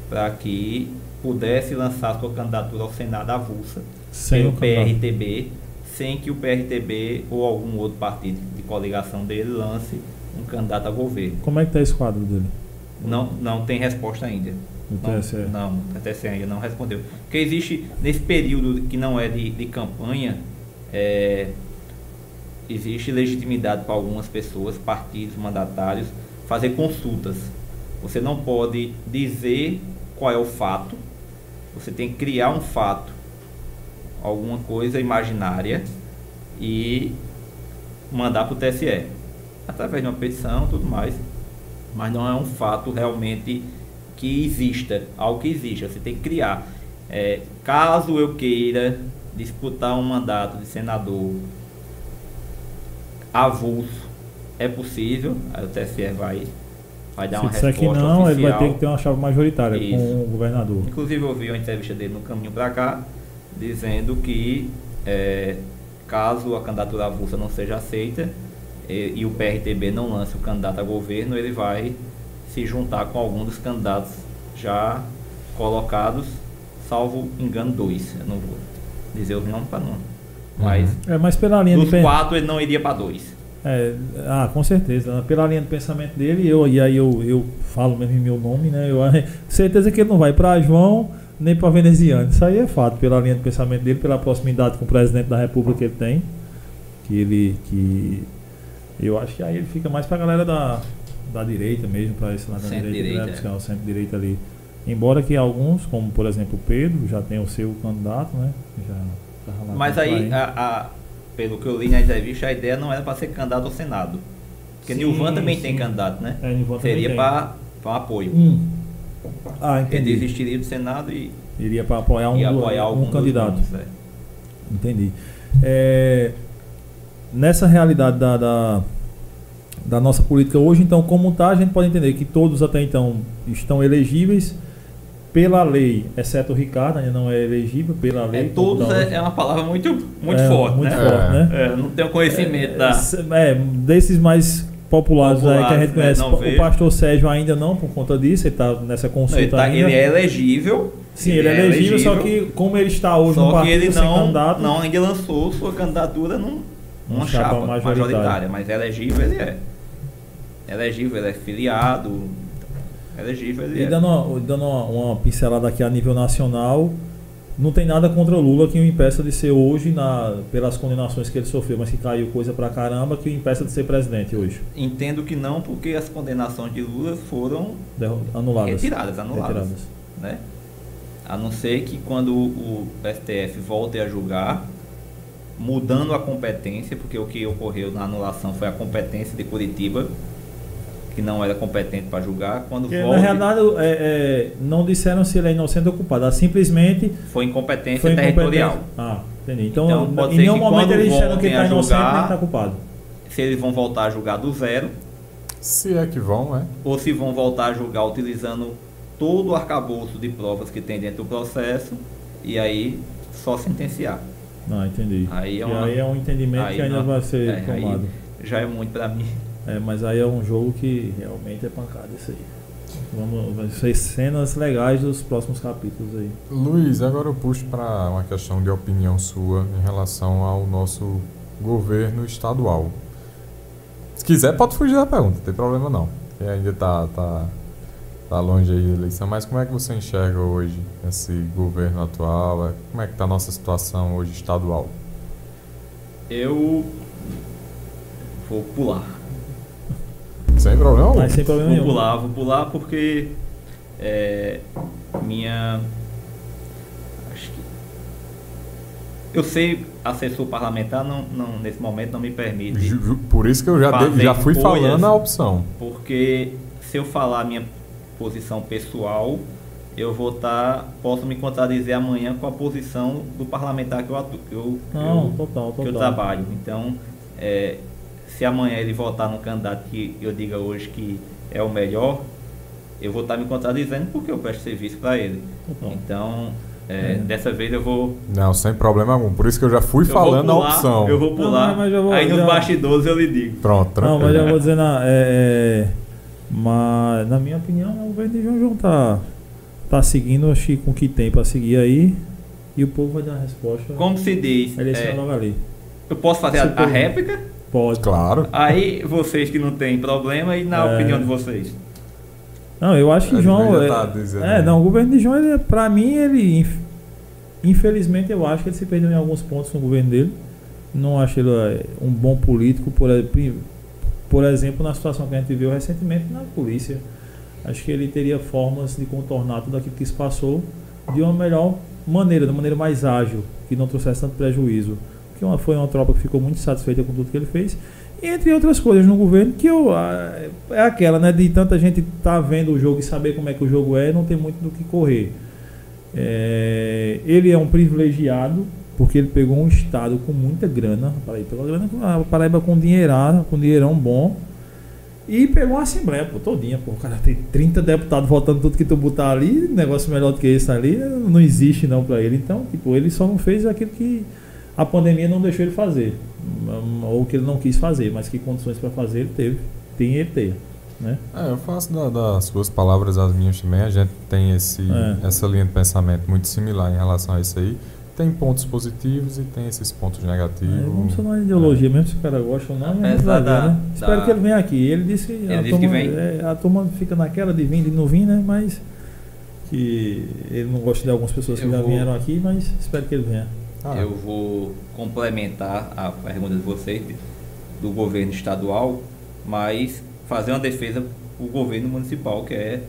para que pudesse lançar sua candidatura ao Senado avulsa Sem pelo o. PRTB, sem que o PRTB ou algum outro partido de coligação dele lance um candidato a governo. Como é que tá esse quadro dele? Não, não tem resposta ainda. Não? Não, o TSE ainda não respondeu. Porque existe, nesse período que não é de, de campanha, é, existe legitimidade para algumas pessoas, partidos, mandatários, fazer consultas. Você não pode dizer qual é o fato, você tem que criar um fato, alguma coisa imaginária e mandar para o TSE. Através de uma petição tudo mais. Mas não é um fato realmente que exista, algo que exista. Você tem que criar. É, caso eu queira disputar um mandato de senador avulso, é possível, aí o TSE vai, vai dar Se uma resposta que não, ele vai oficial. ter que ter uma chave majoritária Isso. com o governador. Inclusive eu vi uma entrevista dele no caminho para cá, dizendo que é, caso a candidatura avulsa não seja aceita e, e o PRTB não lance o candidato a governo, ele vai se juntar com algum dos candidatos já colocados, salvo engano dois. Eu não vou dizer os nomes para não. Mas É, mas pela linha de dos pen- quatro ele não iria para dois. É, ah, com certeza. Pela linha de pensamento dele, eu, e aí eu, eu falo mesmo em meu nome, né? Eu certeza que ele não vai para João nem para Veneziano. Isso aí é fato, pela linha de pensamento dele, pela proximidade com o presidente da República que ele tem. Que ele. Que Eu acho que aí ele fica mais pra galera da, da direita mesmo, pra esse lado da direita, Centro-direita, né? é. buscar o centro-direita ali. Embora que alguns, como por exemplo o Pedro, já tem o seu candidato, né? Já Mas aí, a- a- pelo que eu li na entrevista, a ideia não era para ser candidato ao Senado. Porque Sim, Nilvan também sim. tem candidato, né? É, Seria para apoio. Hum. Ah, Ele entendi. desistiria do Senado e, Iria para apoiar um, apoiar algum um candidato. é. Entendi. É, nessa realidade da, da, da nossa política hoje, então, como está, a gente pode entender que todos até então estão elegíveis pela lei, exceto o Ricardo, ainda não é elegível pela lei. É, todos é, é uma palavra muito, muito É, forte, muito né? forte, né? É, não tenho conhecimento da. É, desses mais populares aí que a gente Populares, né, conhece, não o vejo. pastor Sérgio ainda não, por conta disso, ele está nessa Não, consulta ele, tá- ainda. ele é elegível. Sim, ele é elegível, só que como ele está hoje no só que partido ele sem não, candidato, não ainda lançou sua candidatura num, Uma numa chapa chapa, majoritária. majoritária. Mas elegível ele é. Elegível, ele é filiado. Elegível ele E é. dando, uma, dando uma, uma pincelada aqui a nível nacional, não tem nada contra o Lula que o impeça de ser hoje, na, pelas condenações que ele sofreu, mas que caiu coisa pra caramba, que o impeça de ser presidente hoje. Entendo que não, porque as condenações de Lula foram Derro- Anuladas. retiradas, anuladas. Retiradas. Né? A não ser que quando o STF volte a julgar, mudando a competência, porque o que ocorreu na anulação foi a competência de Curitiba, que não era competente para julgar, quando Porque, na volte, realidade, é, é, não disseram se ele é inocente ou culpado, ela simplesmente foi incompetência foi territorial. Ah, entendi. Então, Então, pode em nenhum momento eles disseram que está inocente nem julgar- que está culpado. Se eles vão voltar a julgar do zero, Se é que vão, é. ou se vão voltar a julgar utilizando todo o arcabouço de provas que tem dentro do processo, e aí só sentenciar. Ah, entendi. Aí é e uma- aí é um entendimento aí que ainda não- vai ser é, aí tomado. já é muito para mim. É, mas aí é um jogo que realmente é pancada isso aí. Vamos, vai ser cenas legais dos próximos capítulos aí. Luiz, agora eu puxo para uma questão de opinião sua em relação ao nosso governo estadual. Se quiser, pode fugir da pergunta, não tem problema não. Porque ainda tá, tá, tá longe aí a eleição, mas como é que você enxerga hoje esse governo atual? É, Como é que tá a nossa situação hoje estadual? Eu vou pular. Sem problema algum. Mas sem problema Vou nenhum. pular, vou pular porque é, minha. Acho que. Eu sei, assessor parlamentar não, não, nesse momento não me permite. Por isso que eu já, dei- já fui falando a opção. Porque se eu falar a minha posição pessoal, eu vou estar. posso me contradizer amanhã com a posição do parlamentar que eu, atu, que eu, Não, eu- total, que eu total. trabalho. Então, é, se amanhã ele votar num candidato que eu diga hoje que é o melhor, eu vou estar me contradizendo porque eu presto serviço para ele. Total. Então, é, É. dessa vez eu vou. Não, sem problema algum. Por isso que eu já fui eu falando pular, a opção. Eu vou pular. Não, mas eu vou- aí nos já- bastidores eu lhe digo. Pronto, Não, tranquilo. mas eu vou dizer, na, é, é, mas na minha opinião, o governo de João João tá, tá seguindo, acho que com o que tem pra seguir aí. E o povo vai dar a resposta. Como se diz, eleição é, é logo ali. eu posso fazer a, a réplica? Pode. Claro. Aí vocês que não tem problema e na É. opinião de vocês. Não, eu acho que João. É, tá dizendo é, aí. não, o governo de João, ele, pra mim, ele. inf- Infelizmente, eu acho que ele se perdeu em alguns pontos no governo dele. Não acho ele é, um bom político, por, por exemplo, na situação que a gente viu recentemente na polícia. Acho que ele teria formas de contornar tudo aquilo que se passou de uma melhor maneira, de uma maneira mais ágil, que não trouxesse tanto prejuízo. Porque uma, foi uma tropa que ficou muito satisfeita com tudo que ele fez. Entre outras coisas no governo, que eu, ah, é aquela, né, de tanta gente estar vendo o jogo e saber como é que o jogo é, não tem muito do que correr. É, ele é um privilegiado, porque ele pegou um estado com muita grana, a Paraíba pegou grana, a Paraíba com dinheirada, com dinheirão bom, e pegou uma assembleia, pô, todinha, pô, o cara tem 30 deputados votando tudo que tu botar ali, negócio melhor do que esse ali, não existe não pra ele. Então, tipo, ele só não fez aquilo que a pandemia não deixou ele fazer, hum, ou que ele não quis fazer, mas que condições para fazer ele teve, tem ele ter, né? É, eu faço da- das suas palavras as minhas também. A gente tem esse, É. essa linha de pensamento muito similar em relação a isso aí. Tem pontos positivos e tem esses pontos negativos. É, vamos só na ideologia, mesmo se o cara gosta ou não, Apesar a gente vai ver, da- né? Espero da- que ele venha aqui. Ele disse que, Ele a, disse turma, que vem. é, a turma fica naquela de vir e de não vir, né? Mas que ele não gosta de algumas pessoas que Eu já vou- vieram aqui, mas espero que ele venha. Ah, Eu vou complementar a pergunta de vocês, do governo estadual, mas fazer uma defesa o governo municipal, que é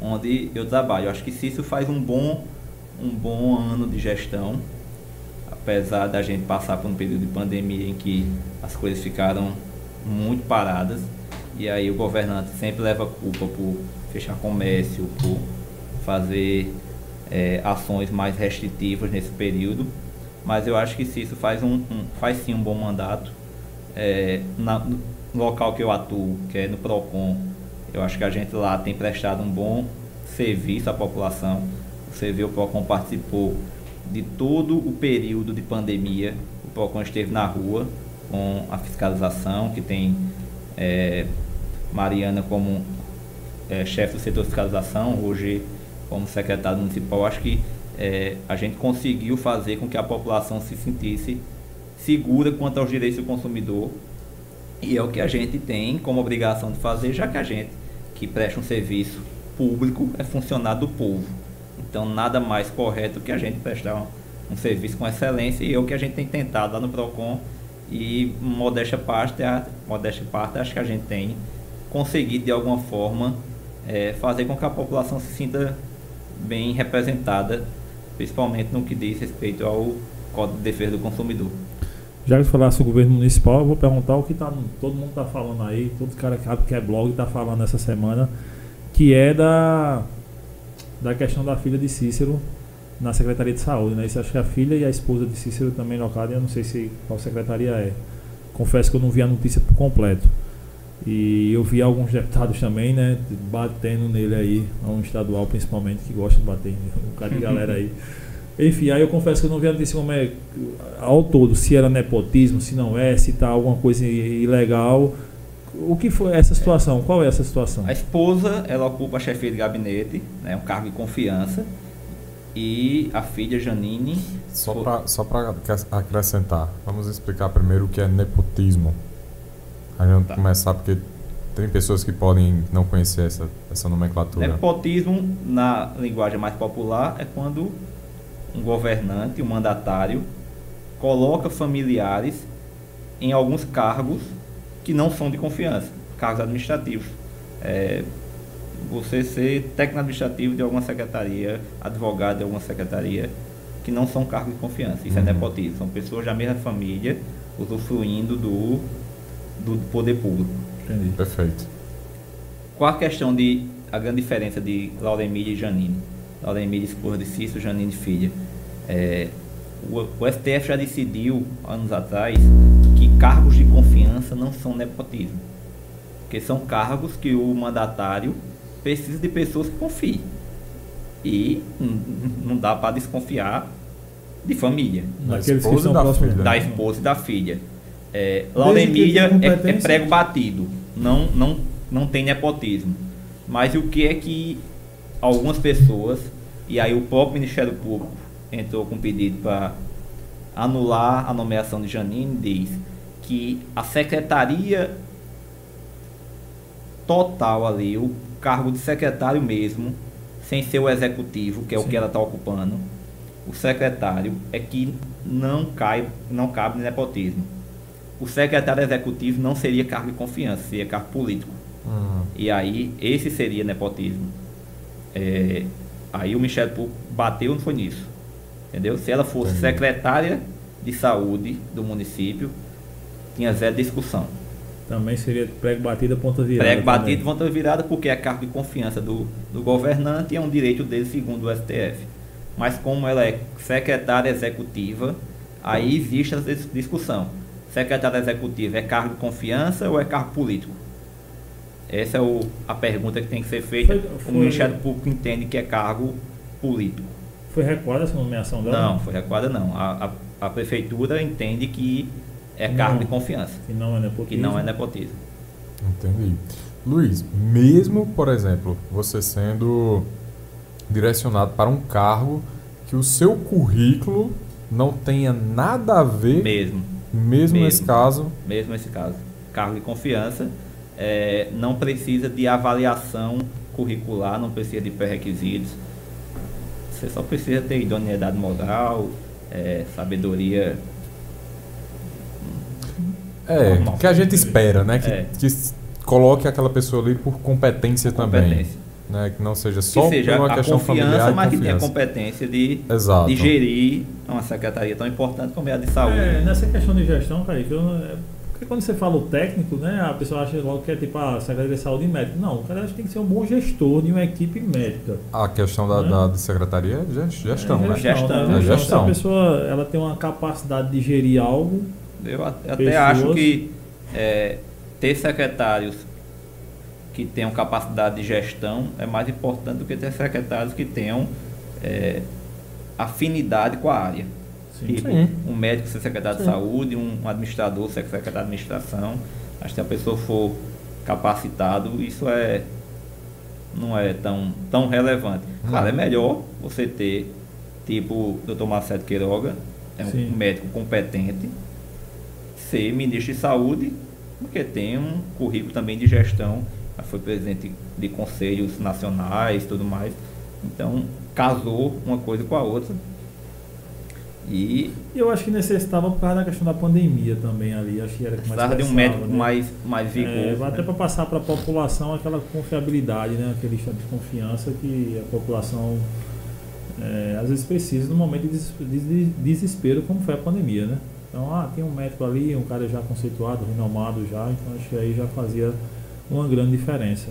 onde eu trabalho. Eu acho que Cício faz um bom, um bom ano de gestão, apesar da gente passar por um período de pandemia em que as coisas ficaram muito paradas, e aí o governante sempre leva culpa por fechar comércio, por fazer é, ações mais restritivas nesse período. Mas eu acho que Cício faz, um, um faz sim um bom mandato. É, na, no local que eu atuo, que é no PROCON, eu acho que a gente lá tem prestado um bom serviço à população. Você vê, o PROCON participou de todo o período de pandemia. O PROCON esteve na rua com a fiscalização, que tem é, Mariana como é, chefe do setor de fiscalização, hoje como secretário municipal. Acho que é, a gente conseguiu fazer com que a população se sentisse segura quanto aos direitos do consumidor. E é o que a gente tem como obrigação de fazer, já que a gente que presta um serviço público é funcionário do povo. Então, nada mais correto que a gente prestar um, um serviço com excelência e é o que a gente tem tentado lá no PROCON. E, modéstia parte, a, modéstia parte, acho que a gente tem conseguido, de alguma forma, é, fazer com que a população se sinta bem representada, principalmente no que diz respeito ao Código de Defesa do Consumidor. Já que falasse do governo municipal, eu vou perguntar o que tá, todo mundo está falando aí, todo cara que é blog está falando essa semana, que é da, da questão da filha de Cícero na Secretaria de Saúde. Né? Isso acho que a filha e a esposa de Cícero também locaram, eu não sei se qual secretaria é. Confesso que eu não vi a notícia por completo. E eu vi alguns deputados também, né, batendo nele aí, um estadual principalmente, que gosta de bater em um bocado de galera aí. Enfim, aí eu confesso que eu não vi a notícia como é ao todo, se era nepotismo, se não é, se tá alguma coisa ilegal. O que foi essa situação? Qual é essa situação? A esposa, ela ocupa a chefia de gabinete, né, um cargo de confiança. E a filha Janine. Só para só acrescentar, vamos explicar primeiro o que é nepotismo. A gente tá. começar porque tem pessoas que podem não conhecer essa, essa nomenclatura. Nepotismo, na linguagem mais popular, é quando um governante, um mandatário, coloca familiares em alguns cargos que não são de confiança, cargos administrativos. É, você ser técnico administrativo de alguma secretaria, advogado de alguma secretaria, que não são cargos de confiança. Isso é uhum. é nepotismo. São pessoas da mesma família usufruindo do, do poder público. Entendi. Perfeito. Qual a questão de. a grande diferença de Lauremídia e Janine? Lauremídia, esposa de Cício, Janine, filha. É, o, o, STF já decidiu, anos atrás, que cargos de confiança não são nepotismo. Porque são cargos que o mandatário precisa de pessoas que confiem. E não dá para desconfiar de família. Da esposa, da, da esposa e da filha. É, Lauremídia é, é prego batido. Não, não, não tem nepotismo. Mas o que é que algumas pessoas, e aí o próprio Ministério Público entrou com pedido para anular a nomeação de Janine, diz que a secretaria total ali, o cargo de secretário mesmo, sem ser o executivo, que é Sim. o que ela está ocupando, o secretário é que não cai, não cabe nepotismo. O secretário executivo não seria cargo de confiança, seria cargo político. Uhum. E aí esse seria nepotismo. É, aí o Michel Pouco bateu não foi nisso. Entendeu? Se ela fosse Entendi. secretária de saúde do município, tinha zero discussão. Também seria prego batido ponta virada. Prego batido ponta virada, porque é cargo de confiança do, do governante e é um direito dele segundo o STF. Mas como ela é secretária executiva, aí existe essa discussão. Secretária executiva é cargo de confiança ou é cargo político? Essa é o, a pergunta que tem que ser feita. Foi, foi, o Ministério Público entende que é cargo político. Foi recuada essa nomeação dela? Não, foi recuada não. A, a, a prefeitura entende que é cargo não, de confiança. Que não é nepotismo. Que não é nepotismo. Entendi. Luiz, mesmo, por exemplo, você sendo direcionado para um cargo que o seu currículo não tenha nada a ver. Mesmo. Mesmo, mesmo nesse caso. Mesmo nesse caso. Cargo de confiança é, não precisa de avaliação curricular, não precisa de pré-requisitos. Você só precisa ter idoneidade moral, é, sabedoria. É, normal. que a gente espera, né? Que, É. que coloque aquela pessoa ali por competência, também. Né? Que não seja só que seja uma a questão familiar confiança, mas que tenha competência de, Exato. de gerir uma secretaria tão importante como é a de saúde. É, nessa questão de gestão, Kaique, eu, é, porque quando você fala o técnico, né, a pessoa acha logo que é tipo a Secretaria de Saúde e Médico. Não, o cara acha que tem que ser um bom gestor de uma equipe médica. A questão da, Né? da, de secretaria é gest- gestão, é né? Gestão, né? é Então, gestão. Se a pessoa ela tem uma capacidade de gerir algo, Eu até Pessoas. acho que é, ter secretários que tenham capacidade de gestão é mais importante do que ter secretários que tenham é, afinidade com a área. sim. Tipo, Sim. um médico ser secretário Sim. de saúde, um administrador ser secretário de administração. Acho que se a pessoa for capacitado, isso é não é tão, tão relevante. Claro, é melhor você ter, tipo o Dr. Marcelo Queiroga, é um Sim. médico competente, ser ministro de saúde, porque tem um currículo também de gestão, foi presidente de conselhos nacionais tudo mais. Então, casou uma coisa com a outra. E eu acho que necessitava por causa da questão da pandemia também ali. Acho que era que mais precisava de um médico né? mais, mais vigor. É, né? até para passar para a população aquela confiabilidade, né? aquele estado de confiança que a população é, às vezes precisa no momento de desespero, como foi a pandemia. Né? Então, ah, tem um médico ali, um cara já conceituado, renomado já, então acho que aí já fazia uma grande diferença.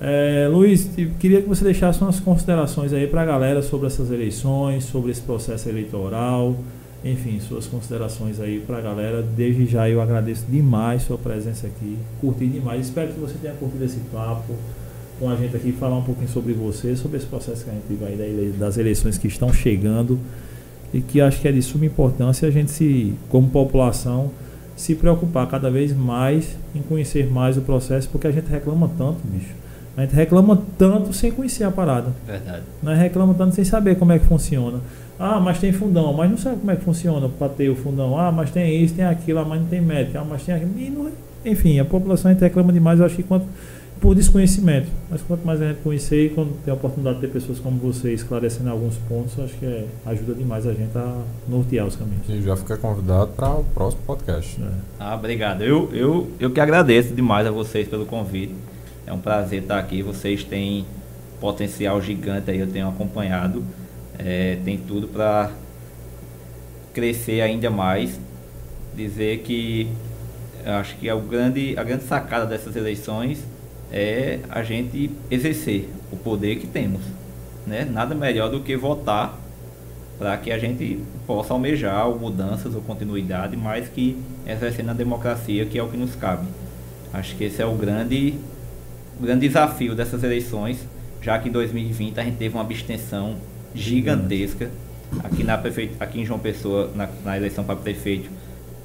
É, Luiz, queria que você deixasse umas considerações aí para a galera sobre essas eleições, sobre esse processo eleitoral, enfim, suas considerações aí para a galera. Desde já eu agradeço demais sua presença aqui, curti demais. Espero que você tenha curtido esse papo com a gente aqui, falar um pouquinho sobre você, sobre esse processo que a gente da ele- das eleições que estão chegando e que acho que é de suma importância a gente se, como população, se preocupar cada vez mais em conhecer mais o processo, porque a gente reclama tanto, bicho. A gente reclama tanto sem conhecer a parada. Verdade. Nós reclamamos tanto sem saber como é que funciona. Ah, mas tem fundão, mas não sabe como é que funciona para ter o fundão. Ah, mas tem isso, tem aquilo, ah, mas não tem médico. Ah, mas tem aquilo. E não- enfim, a população a gente reclama demais, eu acho que quanto, por desconhecimento. Mas quanto mais a gente conhecer e quando tem a oportunidade de ter pessoas como você esclarecendo alguns pontos, acho que é, ajuda demais a gente a nortear os caminhos. E já fica convidado para o próximo podcast. É. Ah, obrigado. Eu, eu, eu que agradeço demais a vocês pelo convite. É um prazer estar aqui. Vocês têm potencial gigante aí, eu tenho acompanhado. É, tem tudo para crescer ainda mais. Dizer que acho que é o grande, a grande sacada dessas eleições é a gente exercer o poder que temos. Né? Nada melhor do que votar para que a gente possa almejar mudanças ou continuidade, mas que exercendo a democracia, que é o que nos cabe. Acho que esse é o grande, grande desafio dessas eleições, já que em 2020 a gente teve uma abstenção gigantesca aqui, na prefeito, aqui em João Pessoa, na, na eleição para prefeito,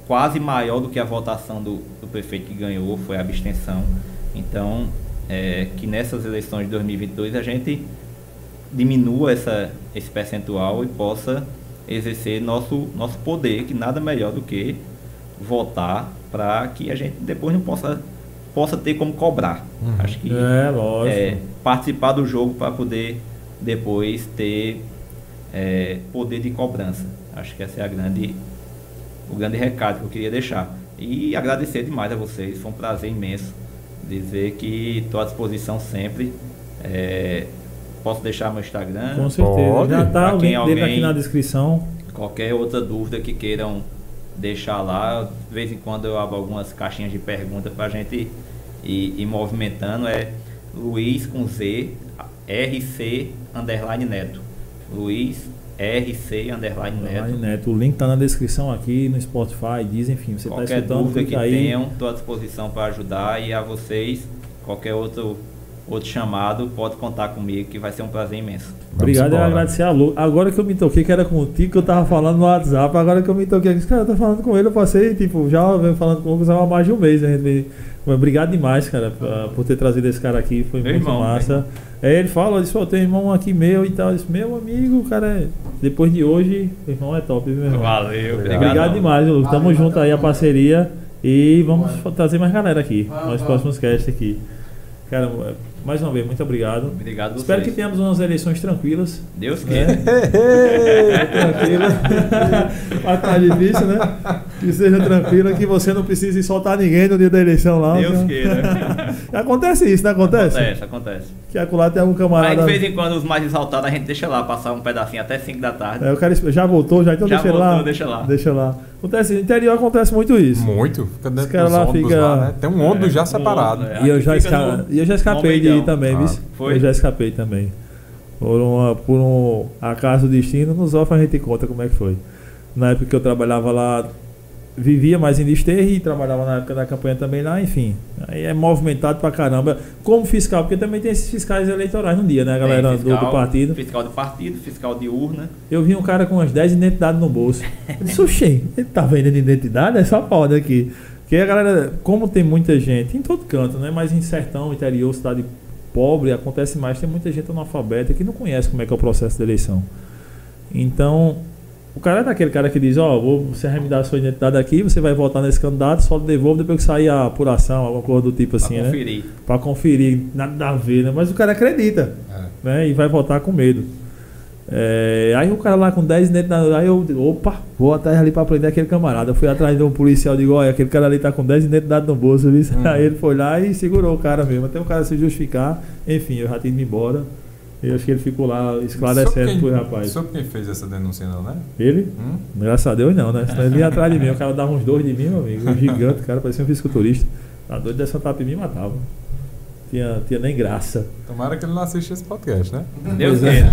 quase maior do que a votação do, do prefeito que ganhou, foi a abstenção. Então, é, que nessas eleições de 2022 a gente diminua essa, esse percentual e possa exercer nosso, nosso poder, que nada melhor do que votar para que a gente depois não possa, possa ter como cobrar. Uhum. Acho que É, lógico. é, participar do jogo para poder depois ter é, poder de cobrança. Acho que essa é a grande, o grande recado que eu queria deixar. E agradecer demais a vocês, foi um prazer imenso dizer que estou à disposição sempre. É, posso deixar meu Instagram, Com certeza. Pode. Já tá Pra o link dele aqui alguém- na descrição. qualquer outra dúvida que queiram deixar lá. De vez em quando eu abro algumas caixinhas de perguntas para a gente ir, ir movimentando. É Luiz com Z, RC underline Neto. Luiz RC underline Neto. Neto. O link tá na descrição aqui no Spotify, diz, enfim, você tá Qualquer escutando, dúvida que aí. tenham, estou à disposição para ajudar. E a vocês, qualquer outro, outro chamado, pode contar comigo, que vai ser um prazer imenso. Vamos Obrigado, eu embora. agradecer a Lu. Agora que eu me toquei, que era contigo, que eu tava falando no WhatsApp, agora que eu me toquei, esse cara tá falando com ele, eu passei, tipo, já venho falando com o Lucas há mais de um mês, né? Obrigado demais, cara, pra- por ter trazido esse cara aqui, foi Meu muito irmão, massa. Aí ele fala, ele disse, ó, tem um irmão aqui meu e tal. Eu disse, meu amigo, cara, é- depois de hoje, o irmão é top, viu, meu irmão? Valeu, Obrigado. Obrigado demais, Lucas. Tamo Valeu, junto aí a valeu. parceria e vamos Valeu. trazer mais galera aqui, vamos. próximos casts aqui. Cara, Mais uma vez, muito obrigado. Obrigado Espero vocês. que tenhamos umas eleições tranquilas. Deus né? queira. tranquila. Mas tá difícil, né? Que seja tranquila, que você não precise soltar ninguém no dia da eleição lá. Deus né? queira. Acontece isso, não acontece? Acontece, acontece. Que acolá tem algum Aí camarada. de vez em quando os mais exaltados a gente deixa lá, passar um pedacinho até 5 da tarde. É, o cara já voltou, já então Já deixa ele lá. voltou, deixa lá. Deixa lá. Acontece, no interior acontece muito isso. Muito. Fica dentro Os caras dos lá ônibus fica- lá, né? Tem um ônibus já um separado. é. E eu já, esca... e eu já escapei de ir Momentão. também, Ah, foi? Eu já escapei também. Por, uma, por um acaso do destino, nos off a gente conta como é que foi. Na época que eu trabalhava lá, vivia mais em Desterre e trabalhava na época da campanha também lá, enfim. Aí é movimentado pra caramba. Como fiscal, porque também tem esses fiscais eleitorais no dia, né, galera do- fiscal, do partido. Fiscal do partido, fiscal de urna. Eu vi um cara com umas 10 identidades no bolso. Eu disse, oxê, ele tá vendendo identidade? É só foda aqui. Porque a galera, como tem muita gente, em todo canto, né? Mas em sertão, interior, cidade pobre, acontece mais. Tem muita gente analfabeta que não conhece como é que é o processo de eleição. Então, o cara é daquele cara que diz, ó, vou, você vai me dar a sua identidade aqui, você vai votar nesse candidato, só devolve depois que sair a apuração, alguma coisa do tipo assim, pra né? conferir. Pra conferir, nada a ver, né? Mas o cara acredita É. né? E vai votar com medo. É, aí o cara lá com 10 dentro da. Aí eu digo, opa, vou atrás ali pra prender aquele camarada. Eu fui atrás de um policial, digo, olha, aquele cara ali tá com 10 identidades no bolso, viu? Hum. Aí ele foi lá e segurou o cara mesmo. Até o cara se justificar. Enfim, eu já tinha ido embora. E acho que ele ficou lá esclarecendo Soube pro quem- rapaz. Soube quem fez essa denúncia, não, né? Ele? Hum? Graças a Deus não, né? Senão ele ia atrás de mim. O cara dava uns dois de mim, meu amigo. Um gigante, cara, parecia um fisiculturista. Tá doido dessa tapa em mim matava. Tinha, tinha nem graça. Tomara que ele não assista esse podcast, né? Deus é.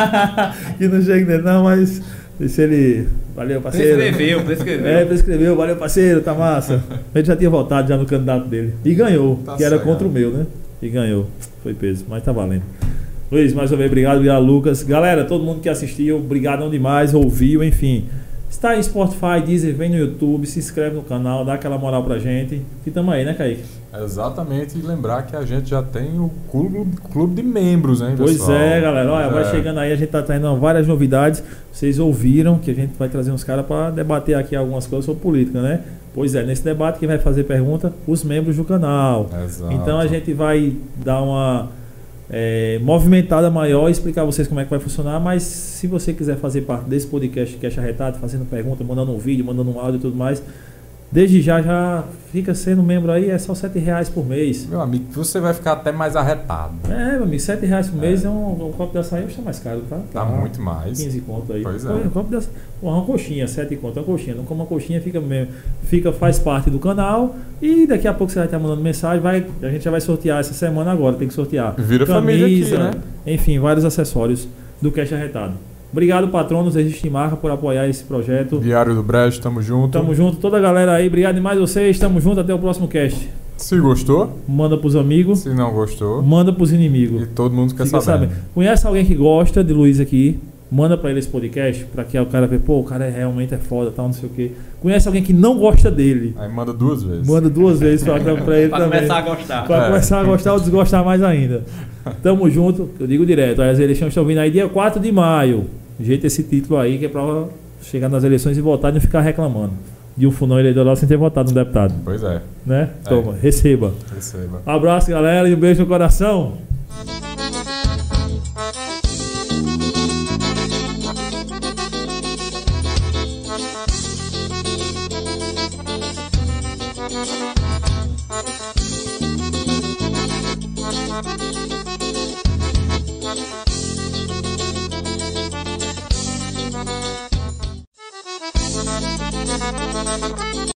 que não chega nele, não, mas se ele. Valeu, parceiro. Prescreveu, prescreveu. É, prescreveu, valeu, parceiro, tá massa. Ele já tinha votado já no candidato dele. E ganhou, Tá que era contra o meu, né? E ganhou. Foi peso, mas tá valendo. Luiz, mais uma vez, obrigado, obrigado, Lucas. Galera, todo mundo que assistiu, obrigadão demais, ouviu, enfim. Está em Spotify, Deezer, vem no YouTube, se inscreve no canal, dá aquela moral pra gente. E tamo aí, né, Kaique? Exatamente, e lembrar que a gente já tem o clube, clube de membros, hein, Pois pessoal? é, galera. Olha, vai É. chegando aí, a gente tá trazendo várias novidades. Vocês ouviram que a gente vai trazer uns caras para debater aqui algumas coisas sobre política, né? Pois é, nesse debate quem vai fazer pergunta? Os membros do canal. Exato. Então a gente vai dar uma é, movimentada maior explicar a vocês como é que vai funcionar. Mas se você quiser fazer parte desse podcast Cash Arretado, fazendo pergunta, mandando um vídeo, mandando um áudio e tudo mais, desde já já fica sendo membro aí, é só 7 reais por mês. Meu amigo, você vai ficar até mais arretado. É, meu amigo, 7 reais por mês É. é um, um copo de açaí está mais caro, tá? Tá muito mais. 15 conto aí. Pois é. Um copo de açaí. Uma coxinha, 7 conto, uma coxinha. Não como uma coxinha, fica, mesmo, fica, faz parte do canal. E daqui a pouco você vai estar mandando mensagem. Vai, a gente já vai sortear essa semana agora, tem que sortear. Vira família aqui, né? Enfim, vários acessórios do Cash Arretado. Obrigado, patronos Existe Marca, por apoiar esse projeto. Diário do Brejo, tamo junto. Tamo junto, toda a galera aí. Obrigado demais vocês. Tamo junto, até o próximo cast. Se gostou, Manda pros amigos, se não gostou, manda pros inimigos. e todo mundo quer Fica saber. sabendo. Conhece alguém que gosta de Luiz aqui? Manda pra ele esse podcast, pra que o cara veja, pô, o cara é, realmente é foda, tal, não sei o quê. Conhece alguém que não gosta dele? Aí manda duas vezes. Manda duas vezes pra, pra ele Pra também. começar a gostar. Pra É. começar a gostar ou desgostar mais ainda. Tamo junto, eu digo direto. As eleições estão vindo aí dia 4 de maio. Jeita esse título aí que é pra chegar nas eleições e votar e não ficar reclamando. De um funão eleitoral sem ter votado no deputado. Pois é, Né? É. Toma, receba. receba. Abraço, galera, e um beijo no coração.